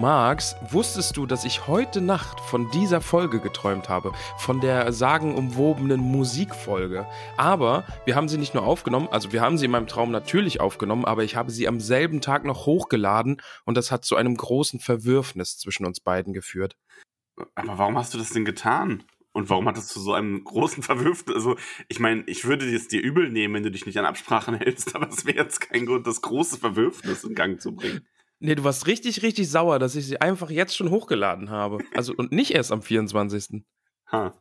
Max, wusstest du, dass ich heute Nacht von dieser Folge geträumt habe? Von der sagenumwobenen Musikfolge. Aber wir haben sie nicht nur aufgenommen, also wir haben sie in meinem Traum natürlich aufgenommen, aber ich habe sie am selben Tag noch hochgeladen und das hat zu einem großen Verwürfnis zwischen uns beiden geführt. Aber warum hast du das denn getan? Und warum hat das zu so einem großen Verwürfnis? Also, ich meine, ich würde es dir übel nehmen, wenn du dich nicht an Absprachen hältst, aber es wäre jetzt kein Grund, das große Verwürfnis in Gang zu bringen. Nee, du warst richtig, richtig sauer, dass ich sie einfach jetzt schon hochgeladen habe. Also und nicht erst am 24. Ha.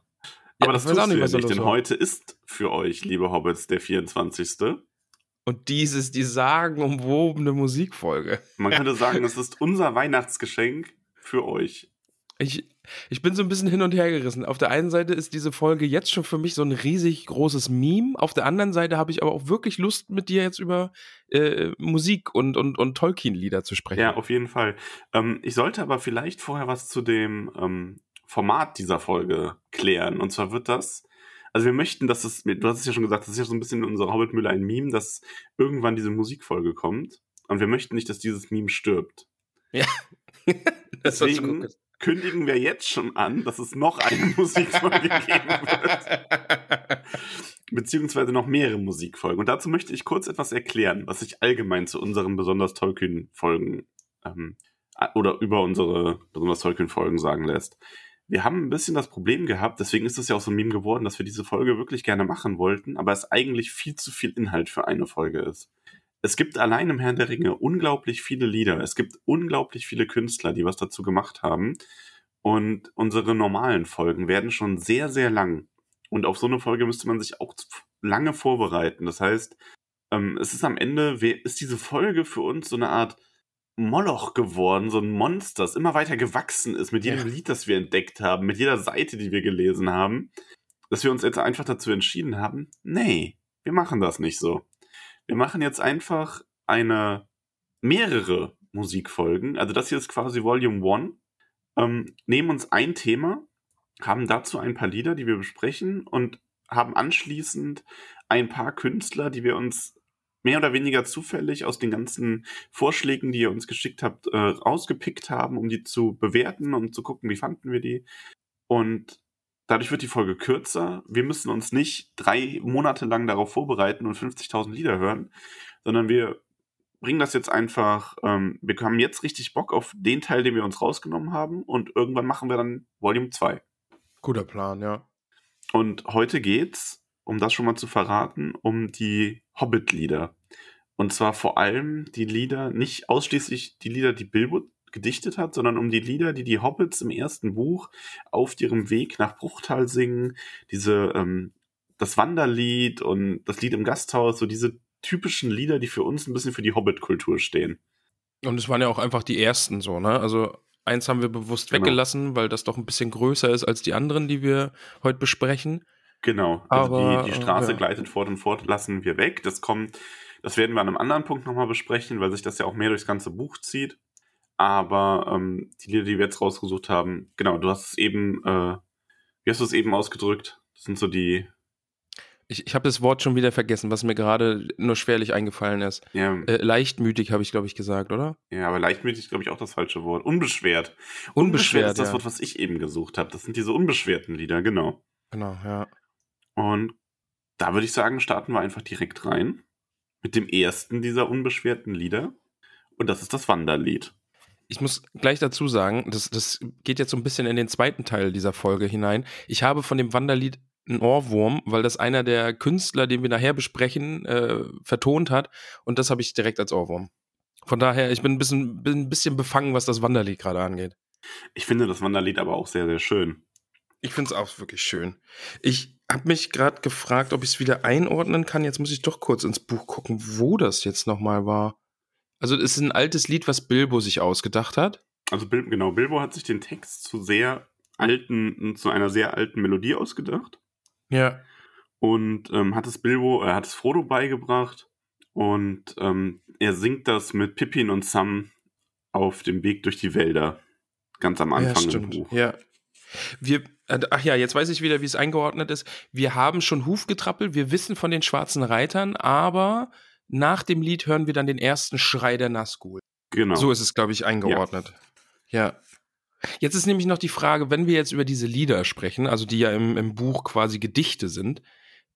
Aber Ja, das tust auch nicht, du ja nicht, denn war. heute ist für euch, liebe Hobbits, der 24. Und dies ist die sagenumwobene Musikfolge. Man könnte sagen, es ist unser Weihnachtsgeschenk für euch. Ich, ich bin so ein bisschen hin und her gerissen. Auf der einen Seite ist diese Folge jetzt schon für mich so ein riesig großes Meme. Auf der anderen Seite habe ich aber auch wirklich Lust, mit dir jetzt über äh, Musik und, und, und Tolkien-Lieder zu sprechen. Ja, auf jeden Fall. Ähm, ich sollte aber vielleicht vorher was zu dem ähm, Format dieser Folge klären. Und zwar wird das, also wir möchten, dass es, du hast es ja schon gesagt, das ist ja so ein bisschen in unserer Hobbitmühle ein Meme, dass irgendwann diese Musikfolge kommt. Und wir möchten nicht, dass dieses Meme stirbt. das war Deswegen gut. Kündigen wir jetzt schon an, dass es noch eine Musikfolge geben wird. Beziehungsweise noch mehrere Musikfolgen. Und dazu möchte ich kurz etwas erklären, was sich allgemein zu unseren besonders Tolkien-Folgen ähm, oder über unsere besonders Tolkien-Folgen sagen lässt. Wir haben ein bisschen das Problem gehabt, deswegen ist es ja auch so ein Meme geworden, dass wir diese Folge wirklich gerne machen wollten, aber es eigentlich viel zu viel Inhalt für eine Folge ist. Es gibt allein im Herrn der Ringe unglaublich viele Lieder. Es gibt unglaublich viele Künstler, die was dazu gemacht haben. Und unsere normalen Folgen werden schon sehr, sehr lang. Und auf so eine Folge müsste man sich auch lange vorbereiten. Das heißt, ähm, es ist am Ende, ist diese Folge für uns so eine Art Moloch geworden, so ein Monster, das immer weiter gewachsen ist mit jedem Ja. Lied, das wir entdeckt haben, mit jeder Seite, die wir gelesen haben, dass wir uns jetzt einfach dazu entschieden haben, nee, wir machen das nicht so. Wir machen jetzt einfach eine mehrere Musikfolgen. Also das hier ist quasi Volume 1. Ähm, nehmen uns ein Thema, haben dazu ein paar Lieder, die wir besprechen und haben anschließend ein paar Künstler, die wir uns mehr oder weniger zufällig aus den ganzen Vorschlägen, die ihr uns geschickt habt, äh, rausgepickt haben, um die zu bewerten und zu gucken, wie fanden wir die. Und dadurch wird die Folge kürzer. Wir müssen uns nicht drei Monate lang darauf vorbereiten und 50.000 Lieder hören, sondern wir bringen das jetzt einfach, ähm, wir haben jetzt richtig Bock auf den Teil, den wir uns rausgenommen haben und irgendwann machen wir dann Volume 2. Guter Plan, ja. Und heute geht's, um das schon mal zu verraten, um die Hobbit-Lieder. Und zwar vor allem die Lieder, nicht ausschließlich die Lieder, die Bilbo gedichtet hat, sondern um die Lieder, die die Hobbits im ersten Buch auf ihrem Weg nach Bruchtal singen. Diese, ähm, das Wanderlied und das Lied im Gasthaus, so diese typischen Lieder, die für uns ein bisschen für die Hobbit-Kultur stehen. Und es waren ja auch einfach die ersten so, ne? Also eins haben wir bewusst Genau. weggelassen, weil das doch ein bisschen größer ist als die anderen, die wir heute besprechen. Genau. Also Aber, die, die Straße ja. gleitet fort und fort, lassen wir weg. Das kommt, das werden wir an einem anderen Punkt nochmal besprechen, weil sich das ja auch mehr durchs ganze Buch zieht. Aber ähm, die Lieder, die wir jetzt rausgesucht haben, genau, du hast es eben, äh, wie hast du es eben ausgedrückt? Das sind so die, Ich, ich habe das Wort schon wieder vergessen, was mir gerade nur schwerlich eingefallen ist. ja, Äh, leichtmütig habe ich, glaube ich, gesagt, oder? ja aber leichtmütig ist, glaube ich, auch das falsche Wort. Unbeschwert. Unbeschwert, ist das ja. Wort, was ich eben gesucht habe. Das sind diese unbeschwerten Lieder, genau. Genau, ja. Und da würde ich sagen, starten wir einfach direkt rein mit dem ersten dieser unbeschwerten Lieder. Und das ist das Wanderlied. Ich muss gleich dazu sagen, das, das geht jetzt so ein bisschen in den zweiten Teil dieser Folge hinein. Ich habe von dem Wanderlied ein Ohrwurm, weil das einer der Künstler, den wir nachher besprechen, äh, vertont hat. Und das habe ich direkt als Ohrwurm. Von daher, ich bin ein bisschen, bin ein bisschen befangen, was das Wanderlied gerade angeht. Ich finde das Wanderlied aber auch sehr, sehr schön. Ich finde es auch wirklich schön. Ich habe mich gerade gefragt, ob ich es wieder einordnen kann. Jetzt muss ich doch kurz ins Buch gucken, wo das jetzt nochmal war. Also es ist ein altes Lied, was Bilbo sich ausgedacht hat. Also Bil genau, Bilbo hat sich den Text zu sehr alten, zu einer sehr alten Melodie ausgedacht Ja. und ähm, hat es Bilbo, er hat es Frodo beigebracht und ähm, er singt das mit Pippin und Sam auf dem Weg durch die Wälder. Ganz am ja, Anfang im stimmt. Buch. Ja. Wir, äh, ach ja, jetzt weiß ich wieder, wie es eingeordnet ist. Wir haben schon Huf getrappelt, wir wissen von den schwarzen Reitern, aber nach dem Lied hören wir dann den ersten Schrei der Nazgul. Genau. So ist es, glaube ich, eingeordnet. Ja. Jetzt ist nämlich noch die Frage, wenn wir jetzt über diese Lieder sprechen, also die ja im, im Buch quasi Gedichte sind,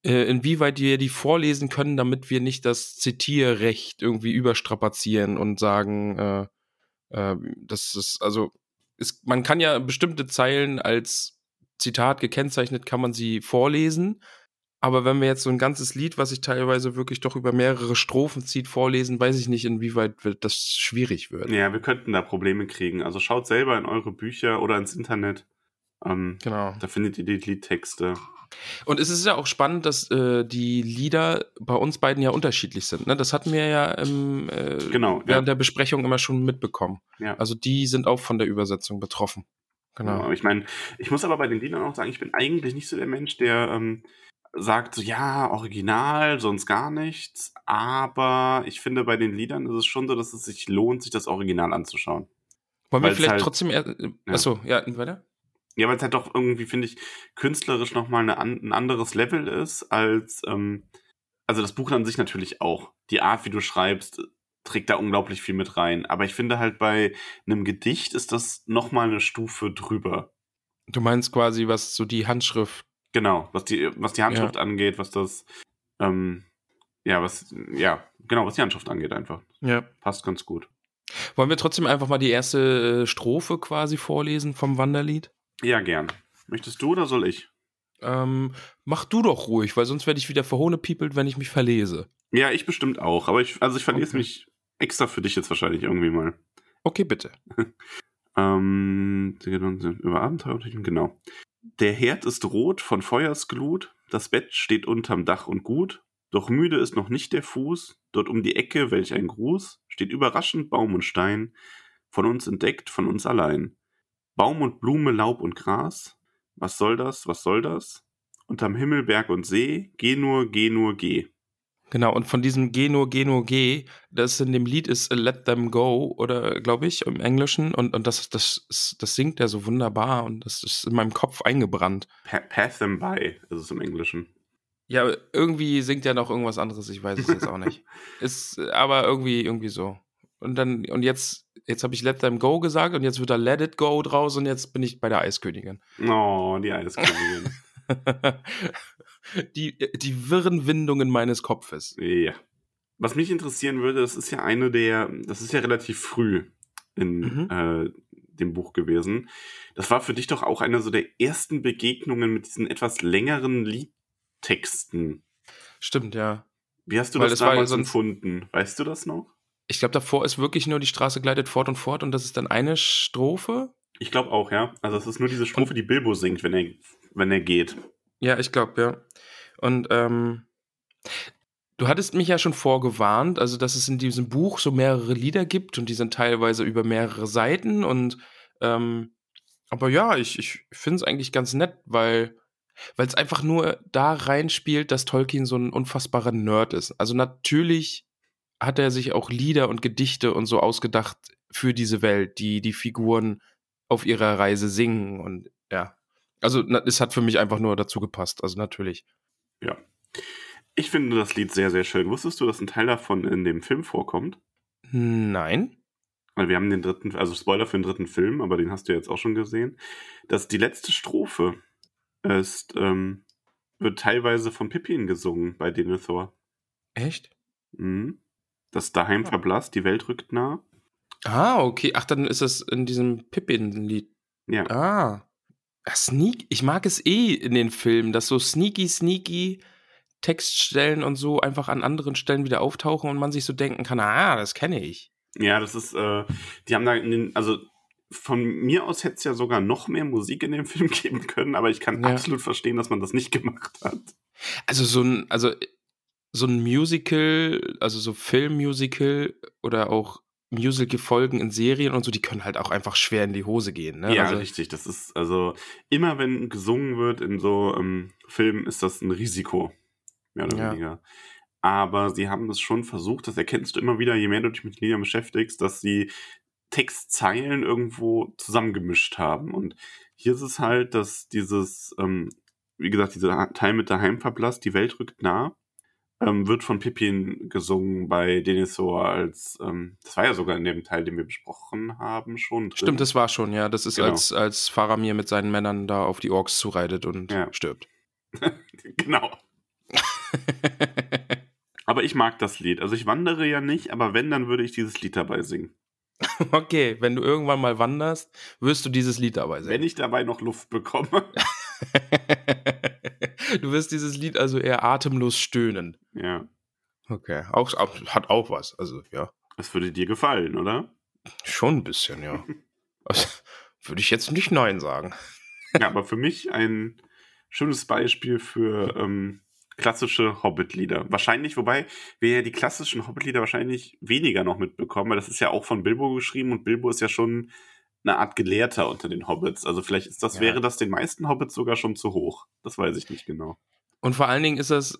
äh, inwieweit wir die vorlesen können, damit wir nicht das Zitierrecht irgendwie überstrapazieren und sagen, äh, äh, das ist, also, ist, man kann ja bestimmte Zeilen als Zitat gekennzeichnet, kann man sie vorlesen. Aber wenn wir jetzt so ein ganzes Lied, was sich teilweise wirklich doch über mehrere Strophen zieht, vorlesen, weiß ich nicht, inwieweit das schwierig wird. Ja, wir könnten da Probleme kriegen. Also schaut selber in eure Bücher oder ins Internet. Ähm, Genau. da findet ihr die Liedtexte. Und es ist ja auch spannend, dass äh, die Lieder bei uns beiden ja unterschiedlich sind. Ne? Das hatten wir ja im, äh, Genau, während ja. der Besprechung immer schon mitbekommen. Ja. Also die sind auch von der Übersetzung betroffen. Genau. Ja, ich meine, ich muss aber bei den Liedern auch sagen, ich bin eigentlich nicht so der Mensch, der ähm, sagt so, ja, original, sonst gar nichts. Aber ich finde, bei den Liedern ist es schon so, dass es sich lohnt, sich das Original anzuschauen. Wollen wir weil's vielleicht halt- trotzdem. Er, äh, Ja. Achso, ja, weiter? Ja, weil es halt doch irgendwie, finde ich, künstlerisch nochmal eine, ein anderes Level ist als, ähm, also das Buch an sich natürlich auch. Die Art, wie du schreibst, trägt da unglaublich viel mit rein. Aber ich finde halt bei einem Gedicht ist das nochmal eine Stufe drüber. Du meinst quasi, was so die Handschrift. Genau, was die, was die Handschrift angeht, was das, ähm, ja, was, ja, genau, was die Handschrift angeht einfach. Ja. Passt ganz gut. Wollen wir trotzdem einfach mal die erste äh, Strophe quasi vorlesen vom Wanderlied? Ja, gern. Möchtest du oder soll ich? Ähm, mach du doch ruhig, weil sonst werde ich wieder verhohnepiepelt, wenn ich mich verlese. Ja, ich bestimmt auch, aber ich, also ich verlese Okay. mich extra für dich jetzt wahrscheinlich irgendwie mal. Okay, bitte. Ähm, über Abenteuer, genau. Der Herd ist rot von Feuersglut, das Bett steht unterm Dach und gut, doch müde ist noch nicht der Fuß, dort um die Ecke, welch ein Gruß, steht überraschend Baum und Stein, von uns entdeckt, von uns allein. Baum und Blume, Laub und Gras, was soll das, was soll das? Unterm Himmel, Berg und See, geh nur, geh nur, geh. Genau, und von diesem Geh nur, geh nur, geh, das in dem Lied ist Let Them Go, oder glaube ich, im Englischen. Und, und das, das, das singt er so wunderbar und das ist in meinem Kopf eingebrannt. Pa pass them by ist es im Englischen. Ja, irgendwie singt er noch irgendwas anderes, ich weiß es jetzt auch nicht. Ist aber irgendwie, irgendwie so. Und dann, und jetzt, jetzt habe ich Let Them Go gesagt und jetzt wird da Let It Go draus und jetzt bin ich bei der Eiskönigin. Oh, die Eiskönigin. die, die wirren Windungen meines Kopfes. Ja. Was mich interessieren würde, das ist ja eine der, das ist ja relativ früh in Mhm. äh, dem Buch gewesen. Das war für dich doch auch eine so der ersten Begegnungen mit diesen etwas längeren Liedtexten. Stimmt, ja. Wie hast du Weil das das damals empfunden? Weißt du das noch? Ich glaube, davor ist wirklich nur die Straße gleitet fort und fort und das ist dann eine Strophe. Ich glaube auch, ja. Also es ist nur diese Strophe, die Bilbo singt, wenn er, wenn er geht. Ja, ich glaube, ja. Und ähm, du hattest mich ja schon vorgewarnt, also dass es in diesem Buch so mehrere Lieder gibt und die sind teilweise über mehrere Seiten und ähm, aber ja, ich, ich finde es eigentlich ganz nett, weil weil es einfach nur da reinspielt, dass Tolkien so ein unfassbarer Nerd ist. Also natürlich hat er sich auch Lieder und Gedichte und so ausgedacht für diese Welt, die die Figuren auf ihrer Reise singen und ja. Also na, es hat für mich einfach nur dazu gepasst, also natürlich. Ja. Ich finde das Lied sehr, sehr schön. Wusstest du, dass ein Teil davon in dem Film vorkommt? Nein. Weil wir haben den dritten, also Spoiler für den dritten Film, aber den hast du jetzt auch schon gesehen. Dass die letzte Strophe ist, ähm, wird teilweise von Pippin gesungen bei Denethor. Echt? Mhm. Das daheim Ah. verblasst, die Welt rückt nah. Ah, okay. Ach, dann ist das in diesem Pippin-Lied. Ja. Ah. Ja, Sneak, ich mag es eh in den Filmen, dass so sneaky, sneaky Textstellen und so einfach an anderen Stellen wieder auftauchen und man sich so denken kann, ah, das kenne ich. Ja, das ist, äh, die haben da in den, also von mir aus hätte es ja sogar noch mehr Musik in dem Film geben können, aber ich kann Ja. absolut verstehen, dass man das nicht gemacht hat. Also so ein, also so ein Musical, also so Filmmusical oder auch Musical-Folgen in Serien und so, die können halt auch einfach schwer in die Hose gehen. Ne? Ja, also, richtig. Das ist, also immer wenn gesungen wird in so ähm, Filmen, ist das ein Risiko. Mehr oder Ja. weniger. Aber sie haben das schon versucht, das erkennst du immer wieder, je mehr du dich mit Liedern beschäftigst, dass sie Textzeilen irgendwo zusammengemischt haben. Und hier ist es halt, dass dieses, ähm, wie gesagt, dieser Teil mit der Heimverblasst, die Welt rückt nah, ähm, wird von Pippin gesungen bei Denisor als, ähm, das war ja sogar in dem Teil, den wir besprochen haben, schon. Drin. Stimmt, das war schon, ja. Das ist Genau. als, als Faramir mit seinen Männern da auf die Orks zureitet und Ja. stirbt. genau. Aber ich mag das Lied. Also ich wandere ja nicht, aber wenn, dann würde ich dieses Lied dabei singen. okay, wenn du irgendwann mal wanderst, wirst du dieses Lied dabei Wenn singen. ich dabei noch Luft bekomme. du wirst dieses Lied also eher atemlos stöhnen. ja. Okay, auch, hat auch was. Also, ja. Das würde dir gefallen, oder? Schon ein bisschen, ja. Also, Würde ich jetzt nicht Nein sagen. Ja, aber für mich ein schönes Beispiel für ähm, klassische Hobbit-Lieder. Wahrscheinlich, wobei wir ja die klassischen Hobbit-Lieder wahrscheinlich weniger noch mitbekommen, weil das ist ja auch von Bilbo geschrieben und Bilbo ist ja schon eine Art Gelehrter unter den Hobbits. Also vielleicht ist das, Ja. wäre das den meisten Hobbits sogar schon zu hoch. Das weiß ich nicht genau. Und vor allen Dingen ist das,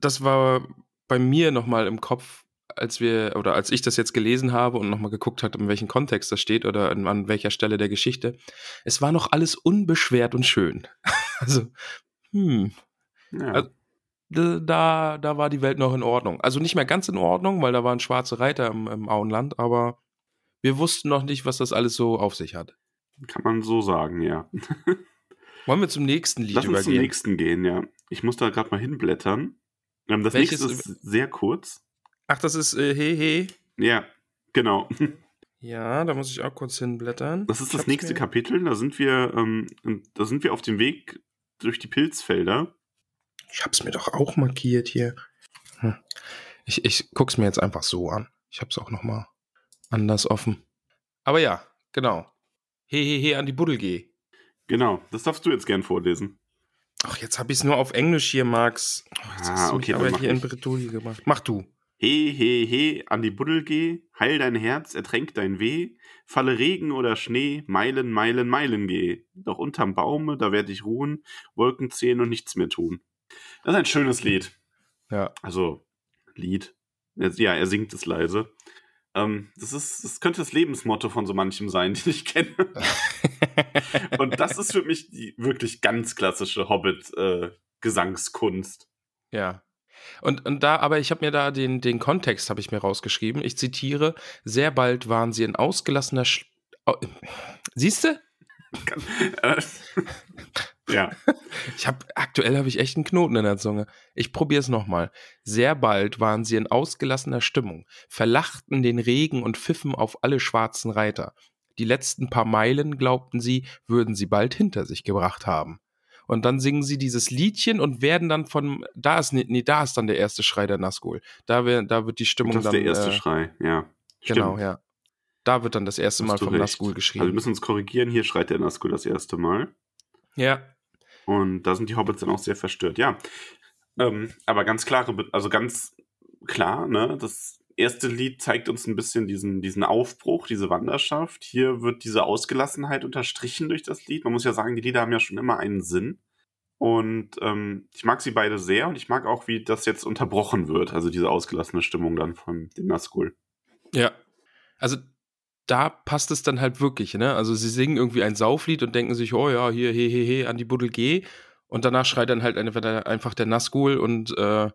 das war bei mir nochmal im Kopf, als wir, oder als ich das jetzt gelesen habe und nochmal geguckt habe, in welchem Kontext das steht oder an, an welcher Stelle der Geschichte. Es war noch alles unbeschwert und schön. Also, hm, Ja. Also- da- da, da war die Welt noch in Ordnung. Also nicht mehr ganz in Ordnung, weil da waren schwarze Reiter im, im Auenland, aber wir wussten noch nicht, was das alles so auf sich hat. Kann man so sagen, ja. Wollen wir zum nächsten Lied Lass uns zum übergehen? nächsten gehen, ja. Ich muss da gerade mal hinblättern. Ähm, das Welches- nächste ist sehr kurz. Ach, das ist äh, He He. Ja, genau. Ja, da muss ich auch kurz hinblättern. Das ist Ich das nächste mir- Kapitel. Da sind wir, ähm, da sind wir auf dem Weg durch die Pilzfelder. Ich hab's mir doch auch markiert hier. Hm. Ich, ich guck's mir jetzt einfach so an. Ich hab's auch noch mal anders offen. Aber ja, genau. He he he an die Buddel geh. Genau, das darfst du jetzt gern vorlesen. Ach, jetzt hab ich's nur auf Englisch hier, Max. Oh, jetzt Ah, hast du okay, aber mach hier in ich. Bretouille gemacht. Mach du. He, he, he, an die Buddel geh, heil dein Herz, ertränk dein Weh, falle Regen oder Schnee, Meilen, Meilen, Meilen geh. Doch unterm Baume, da werd ich ruhen, Wolken zählen und nichts mehr tun. Das ist ein schönes Lied. Ja. Also, Lied. Ja, er singt es leise. Ähm, das, ist, das könnte das Lebensmotto von so manchem sein, den ich kenne. Und das ist für mich die wirklich ganz klassische Hobbit-Gesangskunst. Ja. Und, und da, aber ich habe mir da den, den Kontext habe ich mir rausgeschrieben. Ich zitiere: Sehr bald waren sie ein ausgelassener. Sch oh, Siehst du? Ja, Ich habe aktuell habe ich echt einen Knoten in der Zunge. Ich probiere es nochmal. Sehr bald waren sie in ausgelassener Stimmung, verlachten den Regen und pfiffen auf alle schwarzen Reiter. Die letzten paar Meilen, glaubten sie, würden sie bald hinter sich gebracht haben. Und dann singen sie dieses Liedchen und werden dann von, da ist, nee, da ist dann der erste Schrei der Nazgul. Da, wär, da wird die Stimmung das ist dann. der erste äh, Schrei, ja. Genau, Stimmt. ja. Da wird dann das erste Hast Mal vom recht. Nazgul Also wir geschrieben. müssen uns korrigieren, hier schreit der Nazgul das erste Mal. ja. Und da sind die Hobbits dann auch sehr verstört, ja. Ähm, aber ganz klare, also ganz klar, ne, das erste Lied zeigt uns ein bisschen diesen, diesen Aufbruch, diese Wanderschaft. Hier wird diese Ausgelassenheit unterstrichen durch das Lied. Man muss ja sagen, die Lieder haben ja schon immer einen Sinn. Und ähm, ich mag sie beide sehr und ich mag auch, wie das jetzt unterbrochen wird, also diese ausgelassene Stimmung dann von dem Nazgul. Ja. Also da passt es dann halt wirklich, ne? Also sie singen irgendwie ein Sauflied und denken sich, oh ja, hier, he, he, he, an die Buddel geh. Und danach schreit dann halt einfach der, einfach der Nazgul und äh,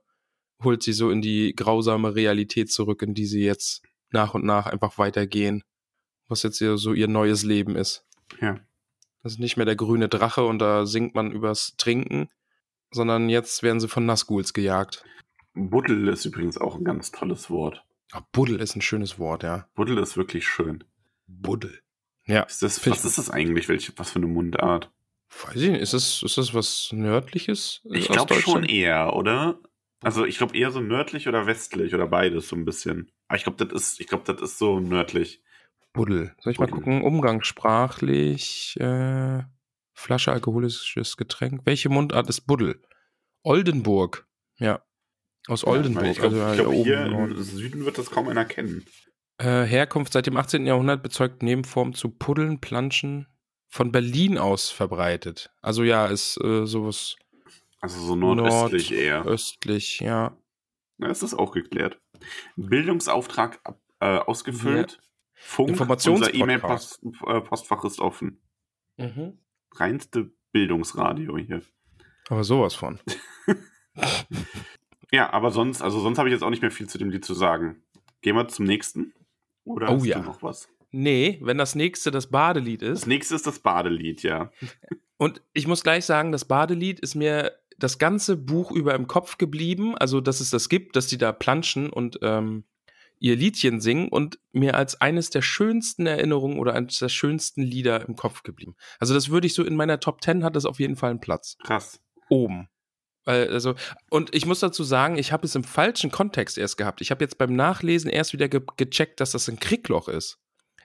holt sie so in die grausame Realität zurück, in die sie jetzt nach und nach einfach weitergehen. Was jetzt hier so ihr neues Leben ist. Ja. Das ist nicht mehr der grüne Drache und da singt man übers Trinken, sondern jetzt werden sie von Nazguls gejagt. Buddel ist übrigens auch ein ganz tolles Wort. Ah, Buddel ist ein schönes Wort, ja. Buddel ist wirklich schön. Buddel. Ja. Ist das, was ist das eigentlich? Welche, was für eine Mundart? Weiß ich nicht, ist das, ist das was Nördliches? äh, Ich glaube schon eher, oder? Also ich glaube eher so nördlich oder westlich oder beides so ein bisschen. Aber ich glaube, das ist, ich glaube, das ist so nördlich. Buddel. Soll ich mal Buddel. gucken? Umgangssprachlich. Äh, Flasche alkoholisches Getränk. Welche Mundart ist Buddel? Oldenburg. Ja. Aus Oldenburg. Ich glaube, also, ja, glaub, oben hier im Süden wird das kaum einer kennen. Äh, Herkunft seit dem 18. Jahrhundert bezeugt Nebenform zu Puddeln, Planschen von Berlin aus verbreitet. Also ja, ist äh, sowas Also so nordöstlich eher. östlich, ja. Na, ist das auch geklärt. Bildungsauftrag äh, ausgefüllt. Funk, unser. E-Mail-Postfach ist offen. Reinste Bildungsradio hier. Aber sowas von. Ja, aber sonst, also sonst habe ich jetzt auch nicht mehr viel zu dem Lied zu sagen. Gehen wir zum nächsten. Oder Oh hast ja. du noch was? Nee, wenn das nächste das Badelied Das ist. nächste ist das Badelied, ja. Und ich muss gleich sagen, das Badelied ist mir das ganze Buch über im Kopf geblieben. Also, dass es das gibt, dass die da planschen und ähm, ihr Liedchen singen und mir als eines der schönsten Erinnerungen oder eines der schönsten Lieder im Kopf geblieben. Also, das würde ich so in meiner Top 10 hat das auf jeden Fall einen Platz. Krass. Oben. Also, und ich muss dazu sagen, ich habe es im falschen Kontext erst gehabt. Ich habe jetzt beim Nachlesen erst wieder ge gecheckt, dass das ein Kriegloch ist.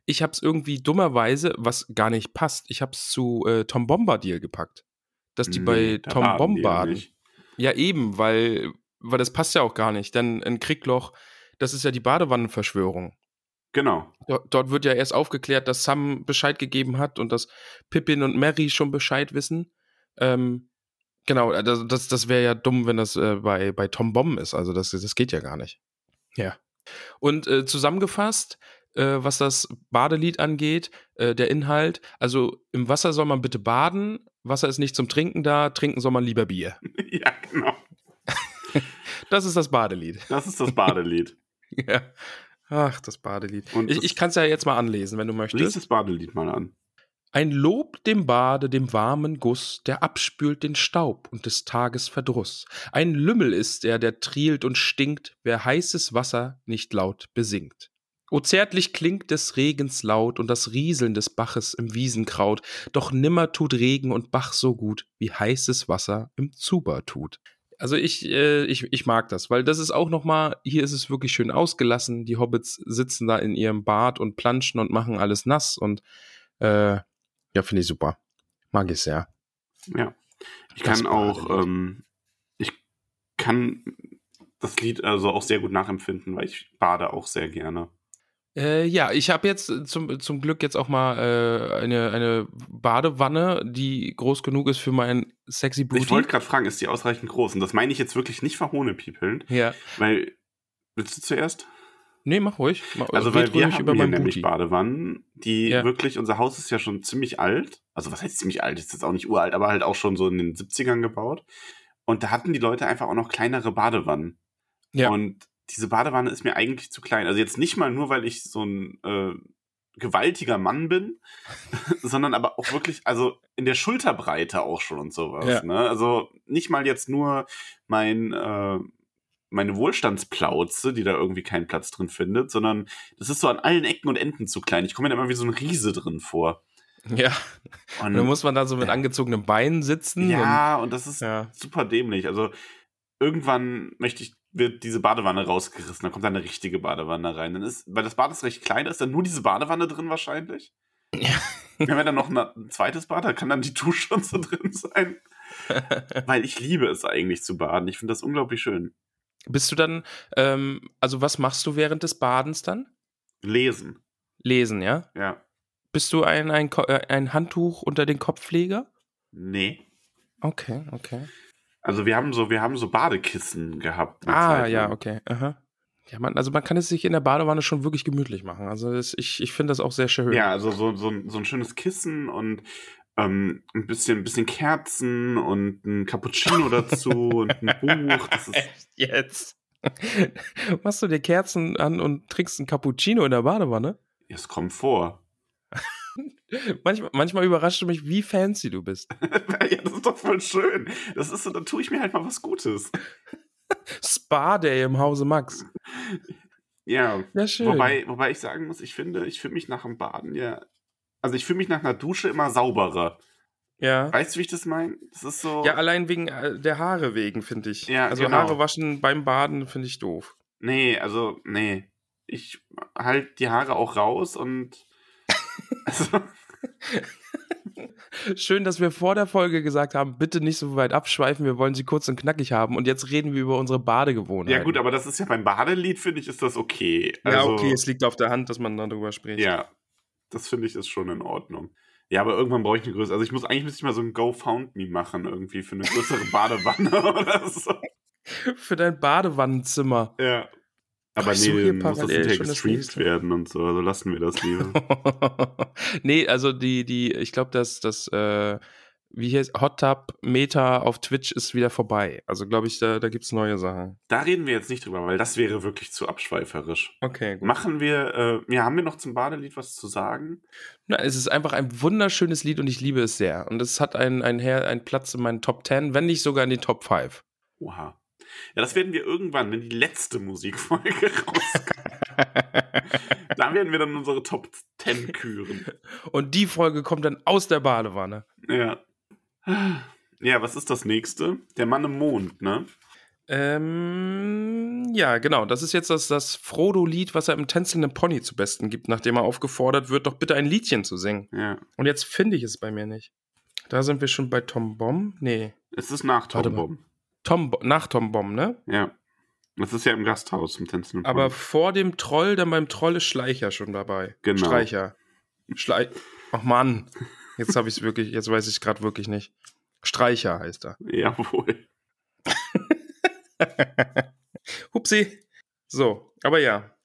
Ich habe es irgendwie dummerweise, was gar nicht passt, ich habe es zu äh, Tom Bombadil gepackt. Dass die Nee, bei da Tom die ja Bombaden. nicht. Ja, eben, weil, weil das passt ja auch gar nicht. Denn ein Kriegloch, das ist ja die Badewannenverschwörung. Genau. Dort, dort wird ja erst aufgeklärt, dass Sam Bescheid gegeben hat und dass Pippin und Mary schon Bescheid wissen. Ähm, genau, äh, das, das, das wäre ja dumm, wenn das äh, bei, bei Tom Bomb ist. Also das, das geht ja gar nicht. Ja. Und äh, zusammengefasst, äh, was das Badelied angeht, äh, der Inhalt, also im Wasser soll man bitte baden, Wasser ist nicht zum Trinken da, trinken soll man lieber Bier. ja, genau. Das ist das Badelied. Das ist das Badelied. ja. Ach, das Badelied. Und ich ich kann es ja jetzt mal anlesen, wenn du möchtest. Lies das Badelied mal an. Ein Lob dem Bade, dem warmen Guss, der abspült den Staub und des Tages Verdruss. Ein Lümmel ist er, der trielt und stinkt, wer heißes Wasser nicht laut besingt. O zärtlich klingt des Regens laut und das Rieseln des Baches im Wiesenkraut, doch nimmer tut Regen und Bach so gut, wie heißes Wasser im Zuber tut. Also ich, äh, ich, ich mag das, weil das ist auch noch mal, hier ist es wirklich schön ausgelassen. Die Hobbits sitzen da in ihrem Bad und planschen und machen alles nass und äh, ja, finde ich super. Mag ich sehr. Ja. Ich Das kann auch, ähm, ich kann das Lied also auch sehr gut nachempfinden, weil ich bade auch sehr gerne. Äh, ja, ich habe jetzt zum, zum Glück jetzt auch mal äh, eine, eine Badewanne, die groß genug ist für mein sexy Booty. Ich wollte gerade fragen, ist die ausreichend groß? Und das meine ich jetzt wirklich nicht verhohnepiepelnd, ja. weil, willst du zuerst? Nee, mach ruhig. Mach, Also, weil wir haben über hier nämlich Booty. Badewannen, die Ja. wirklich, unser Haus ist ja schon ziemlich alt. Also, was heißt ziemlich alt? Ist jetzt auch nicht uralt, aber halt auch schon so in den 70ern gebaut. Und da hatten die Leute einfach auch noch kleinere Badewannen. Ja. Und diese Badewanne ist mir eigentlich zu klein. Also jetzt nicht mal nur, weil ich so ein äh, gewaltiger Mann bin, sondern aber auch wirklich, also in der Schulterbreite auch schon und sowas. Ja. Ne? Also nicht mal jetzt nur mein, äh, meine Wohlstandsplauze, die da irgendwie keinen Platz drin findet, sondern das ist so an allen Ecken und Enden zu klein. Ich komme mir da immer wie so ein Riese drin vor. Ja, Und, dann muss man da so mit angezogenen Beinen sitzen. ja, und das ist Ja. super dämlich. Also irgendwann möchte ich, wird diese Badewanne rausgerissen, dann kommt da eine richtige Badewanne rein. Dann ist, weil das Bad ist recht klein, ist dann nur diese Badewanne drin wahrscheinlich. Ja. Wir haben ja dann noch ein zweites Bad, da kann dann die Dusche und so drin sein. Weil ich liebe es eigentlich zu baden. Ich finde das unglaublich schön. Bist du dann, ähm, also was machst du während des Badens dann? Lesen, Lesen, ja? ja. Bist du ein, ein, äh, ein Handtuch unter den Kopfpfleger? Nee. Okay, okay. Also wir haben so, wir haben so Badekissen gehabt. Ah, ja, okay. Aha. Ja, man, also man kann es sich in der Badewanne schon wirklich gemütlich machen. Also das, ich, ich finde das auch sehr schön. Ja, also so, so, so ein schönes Kissen und ähm, ein bisschen, ein bisschen Kerzen und ein Cappuccino dazu und ein Buch. Das ist, Echt jetzt? Machst du dir Kerzen an und trinkst einen Cappuccino in der Badewanne? es kommt vor. Manchmal, manchmal überrascht du mich, wie fancy du bist. ja, das ist doch voll schön. Das ist so, da tue ich mir halt mal was Gutes. Spa-Day im Hause Max. Ja. Ja, schön. Wobei, wobei ich sagen muss, ich finde, ich fühle mich nach dem Baden ja. Also ich fühle mich nach einer Dusche immer sauberer. Ja. Weißt du, wie ich das meine? Das ist so. Ja, allein wegen äh, der Haare wegen, finde ich. Ja, also genau. Haare waschen beim Baden finde ich doof. Nee, also, nee. Ich halt die Haare auch raus und. Also, Schön, dass wir vor der Folge gesagt haben, bitte nicht so weit abschweifen, wir wollen sie kurz und knackig haben. Und jetzt reden wir über unsere Badegewohnheiten. ja, gut, aber das ist ja beim Badelied, finde ich, ist das okay. Ja, Also, okay, es liegt auf der Hand, dass man darüber spricht. Ja, das finde ich ist schon in Ordnung. Ja, aber irgendwann brauche ich eine größere. Also ich muss eigentlich müsste ich mal so ein GoFoundMe machen irgendwie für eine größere Badewanne oder so. Für dein Badewannenzimmer. Ja. Aber suche nee, dann muss das hinterher das gestreamt werden und so. Also lassen wir das lieber. nee, also die, die, ich glaube, dass das, äh, wie heißt, Hot Tub Meta auf Twitch ist wieder vorbei. Also glaube ich, da, da gibt es neue Sachen. da reden wir jetzt nicht drüber, weil das wäre wirklich zu abschweiferisch. Okay, gut. Machen wir, äh, ja, haben wir noch zum Badelied was zu sagen? Na, es ist einfach ein wunderschönes Lied und ich liebe es sehr. Und es hat einen, einen, einen Platz in meinen Top 10, wenn nicht sogar in die Top 5. Oha. Ja, das werden wir irgendwann, wenn die letzte Musikfolge rauskommt. da werden wir dann unsere Top 10 küren. Und die Folge kommt dann aus der Badewanne. Ja. Ja, was ist das nächste? Der Mann im Mond, ne? Ähm, ja, genau. Das ist jetzt das, das Frodo-Lied, was er im tänzelnden Pony zu besten gibt, nachdem er aufgefordert wird, doch bitte ein Liedchen zu singen. Ja. Und jetzt finde ich es bei mir nicht. Da sind wir schon bei Tom Bomb. Nee. Es ist nach Tom. Bomb. Tom nach Tom Bomb, ne? Ja. Das ist ja im Gasthaus im Tänzen. Aber vor dem Troll, dann beim Troll ist Schleicher schon dabei. Genau. Streicher. Schlei Ach Mann. Jetzt habe ich es wirklich, jetzt weiß ich es gerade wirklich nicht. Streicher heißt er. Jawohl. Hupsi. So, aber ja.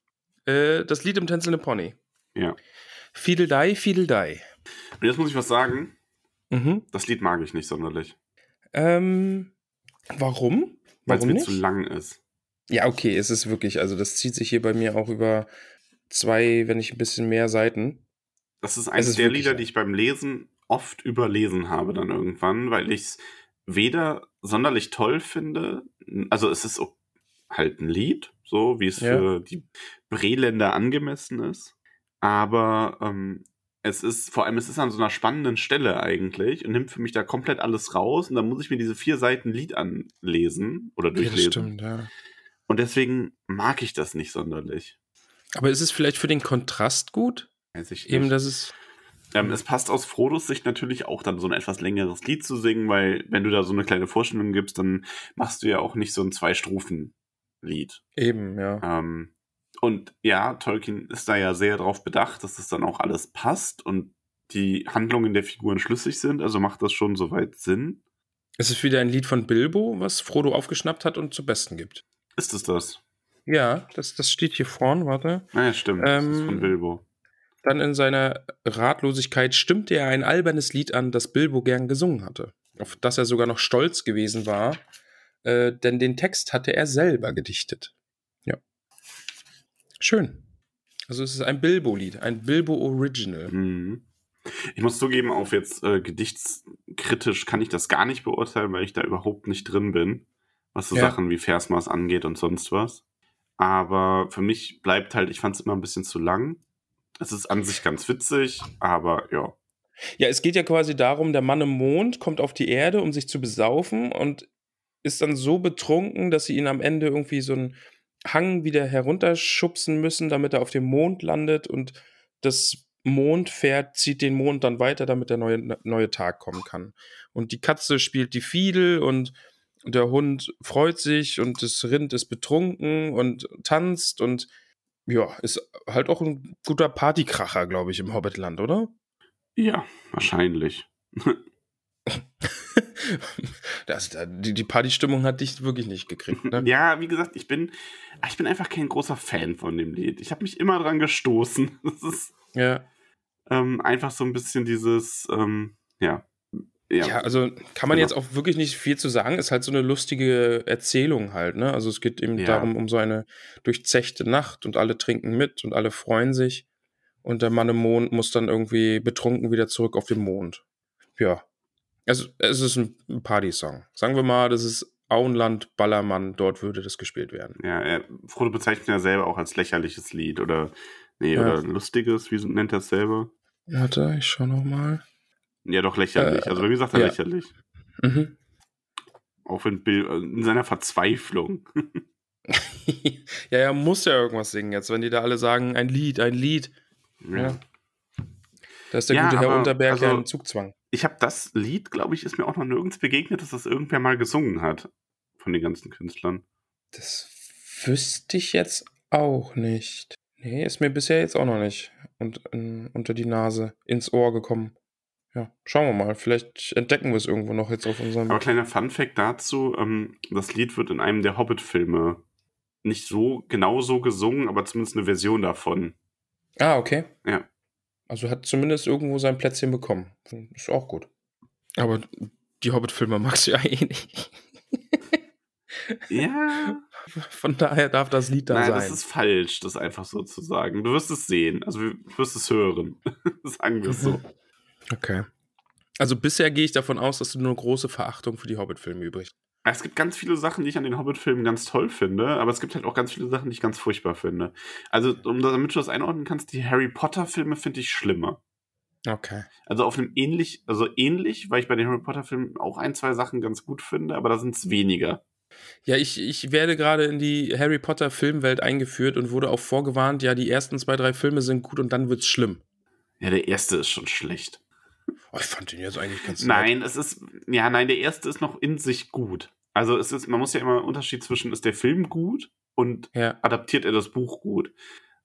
Äh, das Lied im tänzelnden Pony. Ja. Fiedeldei, Fiedeldei. Und jetzt muss ich was sagen. Mhm. Das Lied mag ich nicht sonderlich. Ähm, warum? Weil es mir nicht? zu lang ist. Ja, okay, es ist wirklich, also das zieht sich hier bei mir auch über zwei, wenn nicht ein bisschen mehr Seiten. Das ist Es eines der Lieder, lang. die ich beim Lesen oft überlesen habe dann irgendwann, weil ich es weder sonderlich toll finde, also es ist halt ein Lied, so wie es Ja. für die Breländer angemessen ist, aber ähm, es ist, vor allem es ist an so einer spannenden Stelle eigentlich und nimmt für mich da komplett alles raus und dann muss ich mir diese vier Seiten Lied anlesen oder Ja, durchlesen. stimmt, ja. und deswegen mag ich das nicht sonderlich. Aber ist es vielleicht für den Kontrast gut? Weiß ich Eben, dass es. Ähm, es passt aus Frodos Sicht natürlich auch dann so ein etwas längeres Lied zu singen, weil wenn du da so eine kleine Vorstellung gibst, dann machst du ja auch nicht so ein Zwei-Strophen-Lied. Eben, ja. Ähm, und ja, Tolkien ist da ja sehr darauf bedacht, dass das dann auch alles passt und die Handlungen der Figuren schlüssig sind, also macht das schon soweit Sinn. Es ist wieder ein Lied von Bilbo, was Frodo aufgeschnappt hat und zu Besten gibt. Ist es das? Ja, das, das steht hier vorn, warte. Naja, stimmt. das ist Ähm, von Bilbo. Dann in seiner Ratlosigkeit stimmte er ein albernes Lied an, das Bilbo gern gesungen hatte. Auf das er sogar noch stolz gewesen war, äh, denn den Text hatte er selber gedichtet. Ja. Schön. Also es ist ein Bilbo-Lied, ein Bilbo-Original. Mhm. Ich muss zugeben, auf jetzt äh, gedichtskritisch kann ich das gar nicht beurteilen, weil ich da überhaupt nicht drin bin, was so Ja. Sachen wie Versmaß angeht und sonst was. Aber für mich bleibt halt, ich fand es immer ein bisschen zu lang. Es ist an sich ganz witzig, aber ja. Ja, es geht ja quasi darum, der Mann im Mond kommt auf die Erde, um sich zu besaufen und ist dann so betrunken, dass sie ihn am Ende irgendwie so einen Hang wieder herunterschubsen müssen, damit er auf dem Mond landet und das Mondpferd zieht den Mond dann weiter, damit der neue, neue Tag kommen kann. Und die Katze spielt die Fiedel und der Hund freut sich und das Rind ist betrunken und tanzt und ja, ist halt auch ein guter Partykracher, glaube ich, im Hobbitland, oder? Ja, wahrscheinlich. Das, da- die, die Partystimmung hat dich wirklich nicht gekriegt. Ne? Ja, wie gesagt, ich bin, ich bin einfach kein großer Fan von dem Lied. Ich habe mich immer dran gestoßen. Das ist ja. ähm, einfach so ein bisschen dieses, ähm, ja. Ja, also kann man Genau. jetzt auch wirklich nicht viel zu sagen. Ist halt so eine lustige Erzählung halt. Ne? Also es geht eben Ja. darum, um so eine durchzechte Nacht und alle trinken mit und alle freuen sich. Und der Mann im Mond muss dann irgendwie betrunken wieder zurück auf den Mond. Ja. Also, es ist ein Party-Song. Sagen wir mal, das ist Auenland, Ballermann, dort würde das gespielt werden. Ja, er, Frodo bezeichnet ja selber auch als lächerliches Lied oder nee, Ja. oder lustiges, wie nennt er es selber? Warte, ich schau noch mal. Ja, doch lächerlich. Äh, also bei mir sagt er ja. lächerlich. Mhm. Auch wenn Bill äh, in seiner Verzweiflung. ja, er muss ja irgendwas singen jetzt, wenn die da alle sagen, ein Lied, ein Lied. Ja. Da ist der Ja, gute Herr Unterberg also- ja im Zugzwang. Ich habe das Lied, glaube ich, ist mir auch noch nirgends begegnet, dass das irgendwer mal gesungen hat. Von den ganzen Künstlern. Das wüsste ich jetzt auch nicht. Nee, ist mir bisher jetzt auch noch nicht und, in, unter die Nase, ins Ohr gekommen. Ja, schauen wir mal. Vielleicht entdecken wir es irgendwo noch jetzt auf unserem. Aber kleiner Fun-Fact dazu: ähm, Das Lied wird in einem der Hobbit-Filme nicht so genau so gesungen, aber zumindest eine Version davon. Ah, okay. Ja. Also hat zumindest irgendwo sein Plätzchen bekommen. Ist auch gut. Aber die Hobbit-Filme magst du ja eh nicht. Ja. Von daher darf das Lied da Nein, sein. das ist falsch, das einfach so zu sagen. Du wirst es sehen, also du wirst es hören. Sagen wir es so. okay. Also bisher gehe ich davon aus, dass du nur große Verachtung für die Hobbit-Filme übrig. Es gibt ganz viele Sachen, die ich an den Hobbit-Filmen ganz toll finde, aber es gibt halt auch ganz viele Sachen, die ich ganz furchtbar finde. Also, um, damit du das einordnen kannst, die Harry Potter-Filme finde ich schlimmer. Okay. Also auf einem ähnlich, also ähnlich, weil ich bei den Harry Potter-Filmen auch ein, zwei Sachen ganz gut finde, aber da sind es weniger. Ja, ich, ich werde gerade in die Harry Potter Filmwelt eingeführt und wurde auch vorgewarnt, ja, die ersten zwei, drei Filme sind gut und dann wird's schlimm. Ja, der erste ist schon schlecht. Oh, ich fand den jetzt eigentlich ganz nett. Nein, es ist, ja, nein, der erste ist noch in sich gut. Also es ist, man muss ja immer einen Unterschied zwischen, ist der Film gut und Ja. adaptiert er das Buch gut.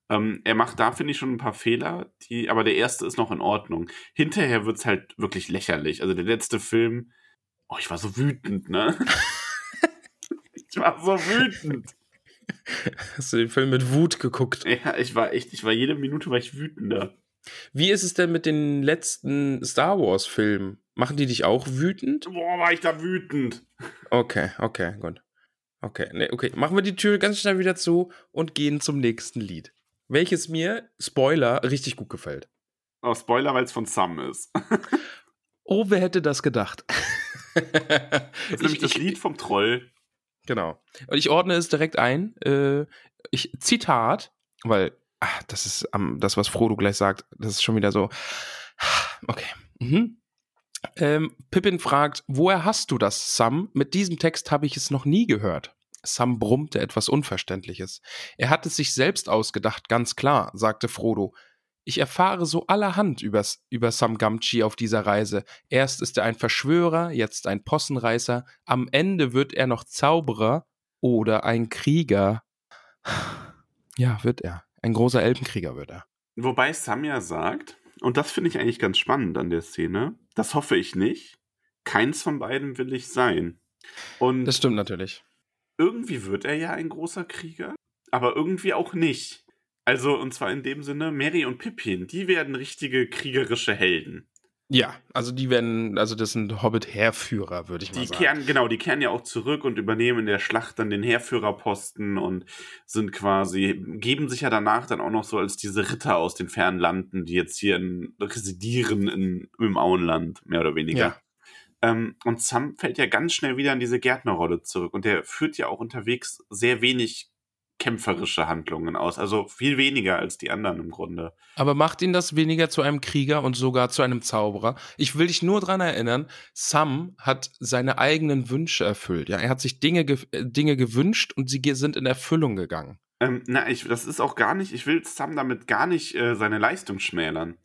Ähm, er macht da, finde ich, schon ein paar Fehler, die, aber der erste ist noch in Ordnung. Hinterher wird's halt wirklich lächerlich. Also der letzte Film, oh, ich war so wütend, ne? ich war so wütend. Hast du den Film mit Wut geguckt? Ja, ich war echt, ich war jede Minute war ich wütender. Wie ist es denn mit den letzten Star Wars Filmen? Machen die dich auch wütend? Boah, war ich da wütend. Okay, okay, gut. Okay, nee, okay. Machen wir die Tür ganz schnell wieder zu und gehen zum nächsten Lied. Welches mir, Spoiler, richtig gut gefällt. Oh, Spoiler, weil es von Sam ist. Oh, wer hätte das gedacht? Das ist nämlich das Lied vom Troll. Genau. Und ich ordne es direkt ein. Äh, ich, Zitat, weil ach, das ist ähm, das, was Frodo gleich sagt. Das ist schon wieder so. Okay. Mhm. Ähm, Pippin fragt, woher hast du das, Sam? Mit diesem Text habe ich es noch nie gehört. Sam brummte etwas Unverständliches. Er hat es sich selbst ausgedacht, ganz klar, sagte Frodo. Ich erfahre so allerhand übers, über Sam Gamgee auf dieser Reise. Erst ist er ein Verschwörer, jetzt ein Possenreißer, am Ende wird er noch Zauberer oder ein Krieger. Ja, wird er. Ein großer Elbenkrieger wird er. Wobei Sam ja sagt, und das finde ich eigentlich ganz spannend an der Szene, das hoffe ich nicht, keins von beiden will ich sein. Und Das stimmt natürlich. irgendwie wird er ja ein großer Krieger, aber irgendwie auch nicht. Also, und zwar in dem Sinne, Mary und Pippin, die werden richtige kriegerische Helden. Ja, also die werden, also das sind Hobbit-Heerführer, würde ich mal Die sagen. kehren, genau, die kehren ja auch zurück und übernehmen in der Schlacht dann den Heerführerposten und sind quasi, geben sich ja danach dann auch noch so als diese Ritter aus den fernen Landen, die jetzt hier in, residieren in, im Auenland, mehr oder weniger. Ja. Ähm, und Sam fällt ja ganz schnell wieder in diese Gärtnerrolle zurück und der führt ja auch unterwegs sehr wenig kämpferische Handlungen aus, also viel weniger als die anderen im Grunde. Aber macht ihn das weniger zu einem Krieger und sogar zu einem Zauberer? Ich will dich nur dran erinnern, Sam hat seine eigenen Wünsche erfüllt. Ja, er hat sich Dinge, ge äh, Dinge gewünscht und sie sind in Erfüllung gegangen. Ähm, na, ich, das ist auch gar nicht, ich will Sam damit gar nicht äh, seine Leistung schmälern.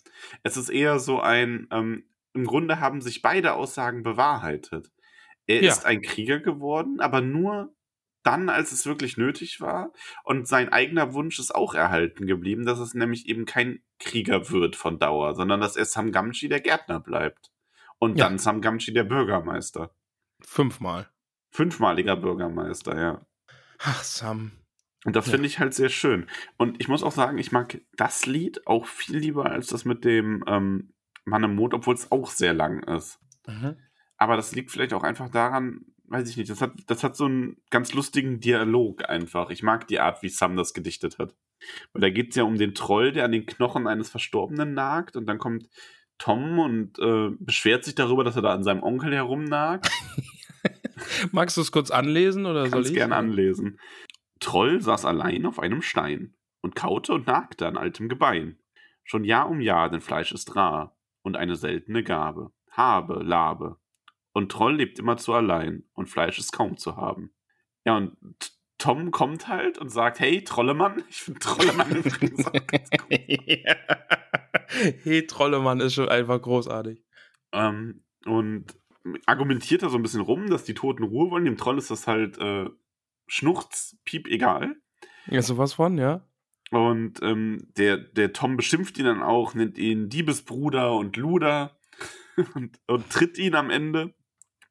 Es ist eher so ein, ähm, im Grunde haben sich beide Aussagen bewahrheitet. Er Ja. ist ein Krieger geworden, aber nur dann, als es wirklich nötig war. Und sein eigener Wunsch ist auch erhalten geblieben, dass es nämlich eben kein Krieger wird von Dauer, sondern dass er Sam Gamgee der Gärtner bleibt. Und Ja. dann Sam Gamgee der Bürgermeister. Fünfmal. Fünfmaliger Bürgermeister, ja. Ach, Sam. Und das Ja. finde ich halt sehr schön. Und ich muss auch sagen, ich mag das Lied auch viel lieber als das mit dem ähm, Mann im Mond, obwohl es auch sehr lang ist. Mhm. Aber das liegt vielleicht auch einfach daran, weiß ich nicht, das hat, das hat so einen ganz lustigen Dialog einfach. Ich mag die Art, wie Sam das gedichtet hat. Weil da geht es ja um den Troll, der an den Knochen eines Verstorbenen nagt und dann kommt Tom und äh, beschwert sich darüber, dass er da an seinem Onkel herumnagt. Magst du es kurz anlesen oder soll Kannst ich? gerne anlesen. Troll saß allein auf einem Stein und kaute und nagte an altem Gebein. Schon Jahr um Jahr, denn Fleisch ist rar und eine seltene Gabe. habe, labe. Und Troll lebt immer zu allein und Fleisch ist kaum zu haben. Ja, und Tom kommt halt und sagt, hey, Trollemann. Ich finde Trollemann übrigens auch ganz gut. hey, Trollemann ist schon einfach großartig. Ähm, und argumentiert da so ein bisschen rum, dass die Toten Ruhe wollen. Dem Troll ist das halt äh, Schnurz, Piep, egal. Ja, sowas von, ja. Und ähm, der, der Tom beschimpft ihn dann auch, nennt ihn Diebesbruder und Luder und, und tritt ihn am Ende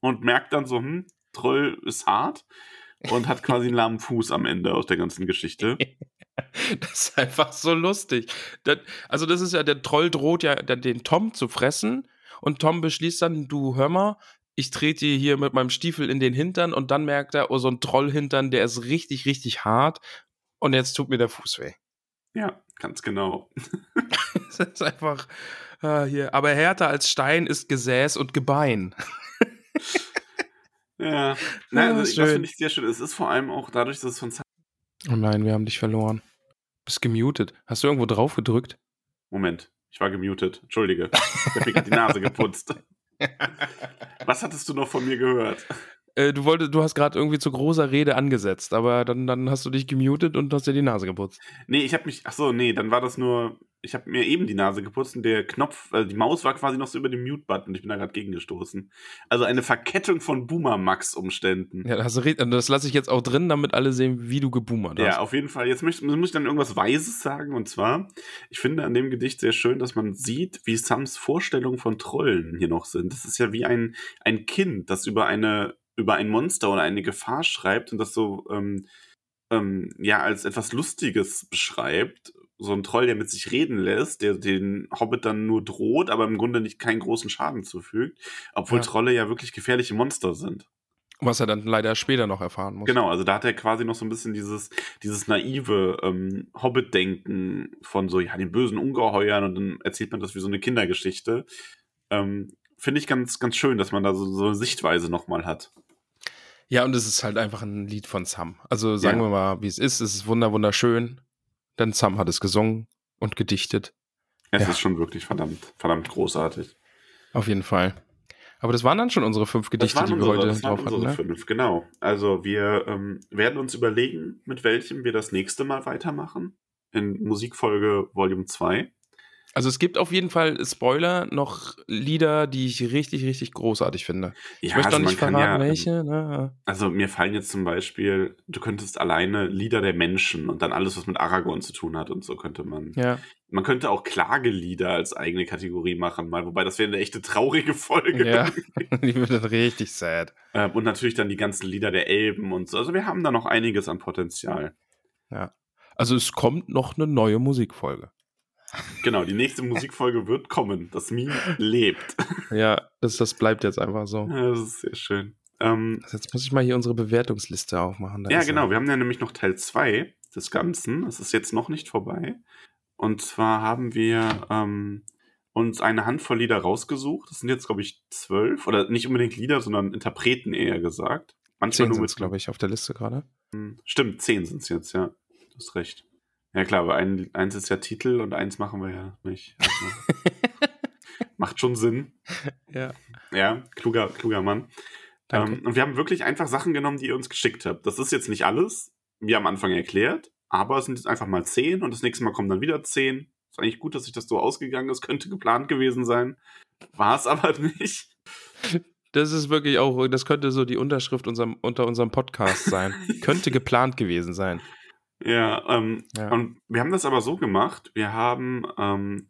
und merkt dann so, hm, Troll ist hart und hat quasi einen lahmen Fuß am Ende aus der ganzen Geschichte. Das ist einfach so lustig. Das, also, das ist ja, der Troll droht ja den Tom zu fressen und Tom beschließt dann, du hör mal, ich trete dir hier mit meinem Stiefel in den Hintern und dann merkt er, oh, so ein Trollhintern, der ist richtig, richtig hart und jetzt tut mir der Fuß weh. Ja, ganz genau. Das ist einfach ah, hier. Aber härter als Stein ist Gesäß und Gebein. Ja, Nein, also, schön. das finde ich sehr schön. Es ist vor allem auch dadurch, dass es von Zeit. Oh nein, wir haben dich verloren. Bist gemutet. Hast du irgendwo drauf gedrückt? Moment, ich war gemutet. Entschuldige. Ich habe mir die Nase geputzt. Was hattest du noch von mir gehört? Äh, du wolltest, du hast gerade irgendwie zu großer Rede angesetzt, aber dann, dann hast du dich gemutet und hast dir die Nase geputzt. Nee, ich habe mich. Ach so, nee, dann war das nur. Ich habe mir eben die Nase geputzt und der Knopf, also die Maus war quasi noch so über dem Mute-Button und ich bin da gerade gegengestoßen. Also eine Verkettung von Boomer-Max-Umständen. Ja, da hast du re- das lasse ich jetzt auch drin, damit alle sehen, wie du geboomert hast. Ja, auf jeden Fall. Jetzt möchte, muss ich dann irgendwas Weises sagen. Und zwar, ich finde an dem Gedicht sehr schön, dass man sieht, wie Sams Vorstellungen von Trollen hier noch sind. Das ist ja wie ein, ein Kind, das über eine, über ein Monster oder eine Gefahr schreibt und das so, ähm, ähm, ja, als etwas Lustiges beschreibt. So ein Troll, der mit sich reden lässt, der den Hobbit dann nur droht, aber im Grunde nicht keinen großen Schaden zufügt. Obwohl Ja. Trolle ja wirklich gefährliche Monster sind. Was er dann leider später noch erfahren muss. Genau, also da hat er quasi noch so ein bisschen dieses, dieses naive ähm, Hobbit-Denken von so, ja, den bösen Ungeheuern und dann erzählt man das wie so eine Kindergeschichte. Ähm, Finde ich ganz, ganz schön, dass man da so, so eine Sichtweise nochmal hat. Ja, und es ist halt einfach ein Lied von Sam. Also sagen Ja. wir mal, wie es ist. Es ist wunder wunderschön. Denn Sam hat es gesungen und gedichtet. Es Ja. ist schon wirklich verdammt, verdammt großartig. Auf jeden Fall. Aber das waren dann schon unsere fünf Gedichte, die wir unsere, heute das waren drauf hatten. unsere Ne? fünf, genau. Also wir ähm, werden uns überlegen, mit welchem wir das nächste Mal weitermachen. In Musikfolge Volume 2. Also es gibt auf jeden Fall Spoiler, noch Lieder, die ich richtig, richtig großartig finde. ich Ja, möchte also doch man nicht verraten, ja, welche. Ne? Also mir fallen jetzt zum Beispiel, du könntest alleine Lieder der Menschen und dann alles, was mit Aragorn zu tun hat und so könnte man. Ja. Man könnte auch Klagelieder als eigene Kategorie machen, mal, wobei das wäre eine echte traurige Folge. Ja, die wird dann richtig sad. Ähm, und natürlich dann die ganzen Lieder der Elben und so. Also wir haben da noch einiges an Potenzial. Also es kommt noch eine neue Musikfolge. Genau, die nächste Musikfolge wird kommen. Das Meme lebt. Ja, das, das bleibt jetzt einfach so. Ja, das ist sehr schön. Ähm, Also Jetzt muss ich mal hier unsere Bewertungsliste aufmachen. Da ja, genau. er. Wir haben ja nämlich noch Teil 2 des Ganzen. Das ist jetzt noch nicht vorbei. Und zwar haben wir ähm, uns eine Handvoll Lieder rausgesucht. Das sind jetzt, glaube ich, zwölf. Oder nicht unbedingt Lieder, sondern Interpreten eher gesagt. Manchmal Zehn nur sind mit, glaube ich, auf der Liste gerade. Stimmt, zehn sind es jetzt, ja. Du hast recht. Ja, klar, aber ein, eins ist ja Titel und eins machen wir ja nicht. Also, macht schon Sinn. Ja. Ja, kluger, kluger Mann. Ähm, und wir haben wirklich einfach Sachen genommen, die ihr uns geschickt habt. Das ist jetzt nicht alles, wie am Anfang erklärt, aber es sind jetzt einfach mal zehn und das nächste Mal kommen dann wieder zehn. Ist eigentlich gut, dass sich das so ausgegangen ist. Könnte geplant gewesen sein. War es aber nicht. Das ist wirklich auch, das könnte so die Unterschrift unserem, unter unserem Podcast sein. könnte geplant gewesen sein. Ja, ähm, Ja. und wir haben das aber so gemacht. Wir haben, ähm,